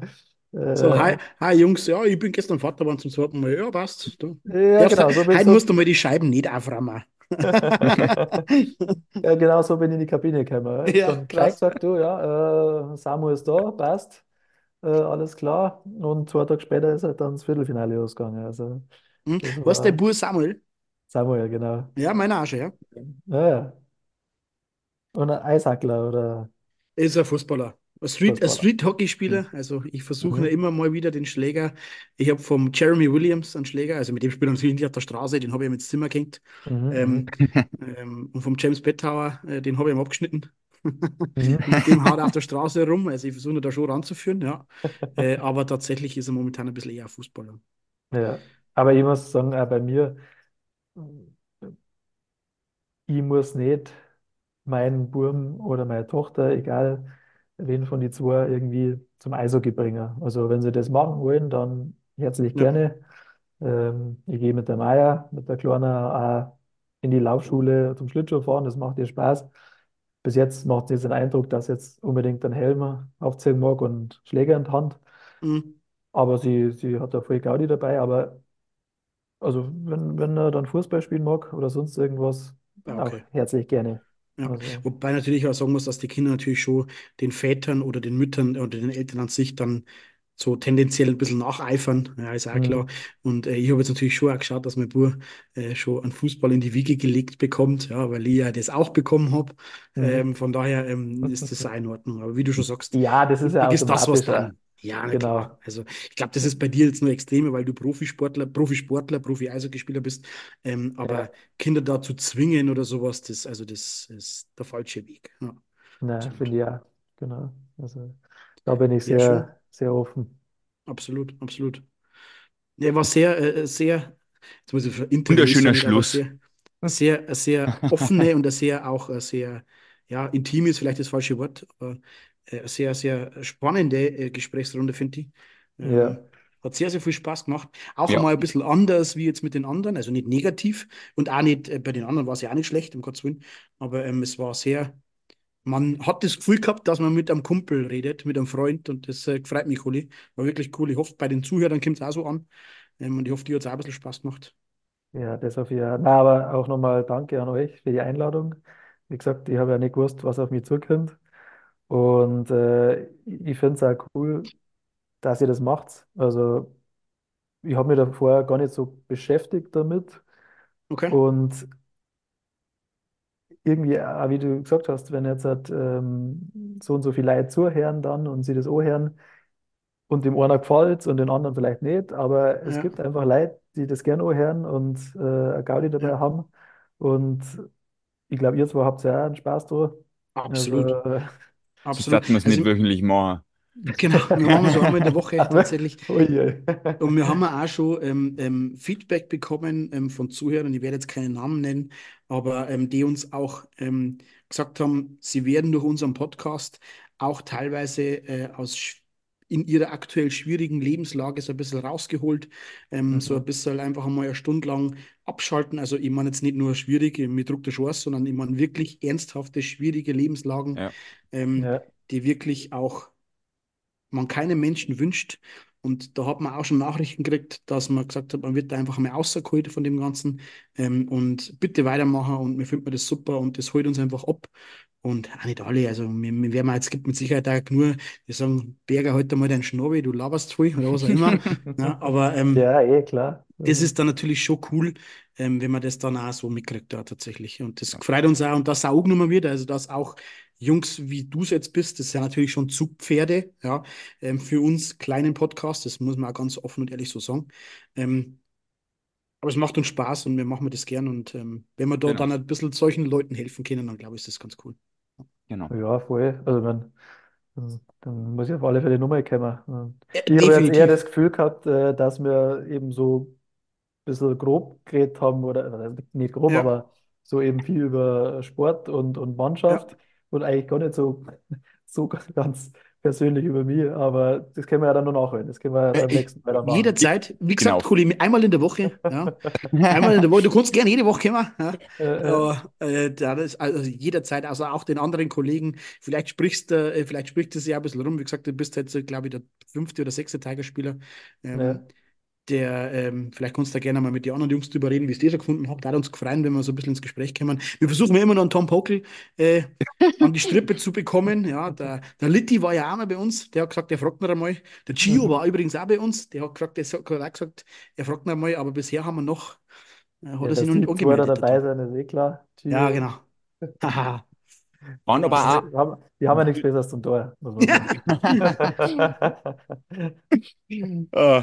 So, äh, hi, hi Jungs, ja, ich bin gestern Vater geworden zum zweiten Mal. Ja, passt. Du. ja, Darfst, genau, so bist heute musst du mal die Scheiben nicht aufräumen. Ja, genau so bin ich in die Kabine gekommen. Ja, Dann Bescheid krass. gesagt, du, ja, äh, Samu ist da, passt, äh, alles klar. Und zwei Tage später ist halt dann das Viertelfinale losgegangen. Also Mhm. das Was der war Bur Samuel? Samuel, genau. Ja, meiner auch schon, ja. Ja, ja. Und ein Eishackler oder Er ist ein Fußballer. Ein Street, ein Fußballer. Street-Hockey-Spieler. Mhm. Also ich versuche Mhm. immer mal wieder den Schläger. Ich habe vom Jeremy Williams einen Schläger, also mit dem spiele ich natürlich nicht auf der Straße, den habe ich ihm ins Zimmer gehängt. Mhm. Ähm, ähm, und vom James Bettauer, äh, den habe ich ihm abgeschnitten. Mhm. Mit dem haut er auf der Straße rum. Also ich versuche da schon ranzuführen, ja. Äh, aber tatsächlich ist er momentan ein bisschen eher Fußballer. Ja, aber ich muss sagen, auch bei mir, ich muss nicht meinen Burm oder meine Tochter, egal wen von die zwei, irgendwie zum Eishockey bringen. Also wenn sie das machen wollen, dann herzlich Ja. gerne. Ähm, ich gehe mit der Maya, mit der Kleinen auch in die Laufschule zum Schlittschuhfahren, das macht ihr Spaß. Bis jetzt macht sie jetzt den Eindruck, dass jetzt unbedingt einen Helm aufziehen mag und Schläger in der Hand. Mhm. Aber sie, sie hat da voll Gaudi dabei. Aber also wenn, wenn er dann Fußball spielen mag oder sonst irgendwas, Ja, auch okay. herzlich gerne. Ja, Also, wobei natürlich auch sagen muss, dass die Kinder natürlich schon den Vätern oder den Müttern oder den Eltern an sich dann so tendenziell ein bisschen nacheifern, ja, ist auch klar. mhm, Und äh, ich habe jetzt natürlich schon auch geschaut, dass mein Bub äh, schon einen Fußball in die Wiege gelegt bekommt, ja, weil ich ja das auch bekommen habe. mhm. Ähm, von daher ähm, ist das auch in Ordnung. Aber wie du schon sagst, Ja, das ist ja ist das, was dann. Ja, na klar. Genau. Also ich glaube, das ist bei dir jetzt nur extremer, weil du Profisportler, Profisportler, Profi-Eishockeyspieler bist. Ähm, Ja, aber Kinder dazu zwingen oder sowas, das, also das ist der falsche Weg. Ja, absolut. finde ich ja. Genau. Also, da bin ich Sehr. Sehr, offen. Absolut, absolut. Ja, war sehr, äh, sehr, jetzt muss ich Wunderschöner Schluss. sehr, sehr, sehr offene und sehr auch eine sehr, ja, intim ist vielleicht das falsche Wort, aber äh, sehr, sehr spannende äh, Gesprächsrunde, finde ich. Ja, Ähm, hat sehr, sehr viel Spaß gemacht. Auch Ja, einmal ein bisschen anders wie jetzt mit den anderen, also nicht negativ und auch nicht, äh, bei den anderen war es ja auch nicht schlecht, um Gottes Willen, aber ähm, es war sehr, man hat das Gefühl gehabt, dass man mit einem Kumpel redet, mit einem Freund und das äh, freut mich, Uli. War wirklich cool. Ich hoffe, bei den Zuhörern kommt es auch so an. Ähm, und ich hoffe, dir hat es auch ein bisschen Spaß gemacht. ja, das auf jeden Fall. Na, aber auch nochmal danke an euch für die Einladung. Wie gesagt, ich habe ja nicht gewusst, was auf mich zukommt. Und äh, ich finde es auch cool, dass ihr das macht. Also, ich habe mich da vorher gar nicht so beschäftigt damit. Okay? Und irgendwie, auch wie du gesagt hast, wenn jetzt halt, ähm, so und so viele Leute zuhören dann und sie das anhören und dem einen gefällt und den anderen vielleicht nicht, aber es Ja, gibt einfach Leute, die das gerne anhören und äh, eine Gaudi dabei ja, haben. Und ich glaube, ihr zwei habt ja auch einen Spaß dran. absolut. Also, Absolut. hatten wir es Also, nicht wöchentlich machen. Genau, wir machen so einmal in der Woche tatsächlich. oh. Und wir haben auch schon ähm, ähm, Feedback bekommen ähm, von Zuhörern, ich werde jetzt keinen Namen nennen, aber ähm, die uns auch ähm, gesagt haben, sie werden durch unseren Podcast auch teilweise äh, aus in ihrer aktuell schwierigen Lebenslage so ein bisschen rausgeholt, ähm, so ein Mhm. bisschen einfach einmal eine Stunde lang abschalten. Also ich meine jetzt nicht nur schwierig, mir druckt der Chance, sondern ich meine wirklich ernsthafte, schwierige Lebenslagen, Ja. Ja, die wirklich auch man keinem Menschen wünscht. Und da hat man auch schon Nachrichten gekriegt, dass man gesagt hat, man wird da einfach mal rausgeholt von dem Ganzen ähm, und bitte weitermachen und wir finden das super und das holt uns einfach ab. Und auch nicht alle, also wir, wir werden jetzt gibt mit Sicherheit auch nur, die sagen, Berger, halt mal deinen Schnabel, du laberst voll oder was auch immer. Ja, aber ähm, ja, eh klar. das ist dann natürlich schon cool, ähm, wenn man das dann auch so mitkriegt, da tatsächlich. Und das freut uns auch und dass auch genommen wird, also dass auch Jungs wie du es jetzt bist, das sind natürlich schon Zugpferde, ja, ähm, für uns kleinen Podcast, das muss man auch ganz offen und ehrlich so sagen. Ähm, aber es macht uns Spaß und wir machen das gern und ähm, wenn wir da Genau, dann ein bisschen solchen Leuten helfen können, dann glaube ich, ist das ganz cool. genau. ja, voll. Also, man, dann, dann muss ich auf alle Fälle nochmal kommen. Ja, Ich habe jetzt eher das Gefühl gehabt, äh, dass wir eben so ein bisschen grob geredet haben, oder also nicht grob, Ja, aber so eben viel über Sport und, und ja. Und eigentlich gar nicht so, so ganz persönlich über mich, aber das können wir ja dann noch nachholen. Das können wir ja Äh, beim nächsten Mal machen. Jederzeit, wie Genau. gesagt, Kollege, einmal in der Woche, ja. Einmal in der Woche, du kannst gerne jede Woche kommen, ja. Äh, äh, Aber äh, da das, also jederzeit, also auch den anderen Kollegen, vielleicht sprichst du, äh, vielleicht spricht es ja ein bisschen rum. Wie gesagt, du bist jetzt, glaube ich, der fünfte oder sechste Tigerspieler. ja, Ähm, der, ähm, vielleicht kannst du da gerne mal mit den anderen Jungs drüber reden, wie es die so gefunden habt. Da hat uns gefreut, wenn wir so ein bisschen ins Gespräch kommen. Wir versuchen ja immer noch einen Tom Pokel äh, an die Strippe zu bekommen. Ja, der, der Litti war ja auch mal bei uns. Der hat gesagt, er fragt noch einmal. Der Gio Mhm. war übrigens auch bei uns. Der hat gesagt, der hat auch gesagt, er fragt noch einmal, aber bisher haben wir noch, äh, hat ja, er sich noch nicht angemeldet, der dabei sind, ist eh klar. Ja, Gio. genau. Haha. Waren aber auch, Die haben, die haben ja nichts Besseres zum Tor, sagen. äh,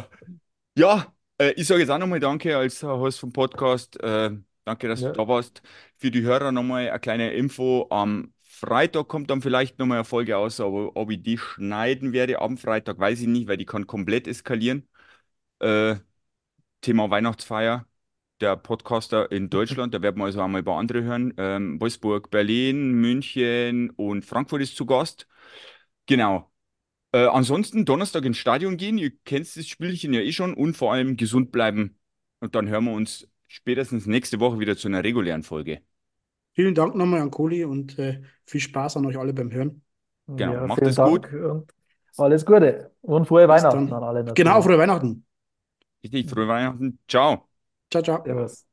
ja, äh, ich sage jetzt auch nochmal Danke als Host vom Podcast. Äh, danke, dass du Ja, da warst. Für die Hörer nochmal eine kleine Info. Am Freitag kommt dann vielleicht nochmal eine Folge aus, aber ob ich die schneiden werde am Freitag, weiß ich nicht, weil die kann komplett eskalieren. Äh, Thema Weihnachtsfeier. Der Podcaster in Deutschland, da werden wir also einmal ein paar andere hören. Ähm, Wolfsburg, Berlin, München und Frankfurt ist zu Gast. Genau. Äh, ansonsten Donnerstag ins Stadion gehen. Ihr kennt das Spielchen ja eh schon und vor allem gesund bleiben. Und dann hören wir uns spätestens nächste Woche wieder zu einer regulären Folge. vielen Dank nochmal an Kohli und äh, viel Spaß an euch alle beim Hören. Genau. ja, Macht es gut. Und alles Gute und frohe Bis Weihnachten dann. an alle Genau, natürlich. frohe Weihnachten. Richtig, frohe Weihnachten. Ciao. Ciao, ciao. Servus.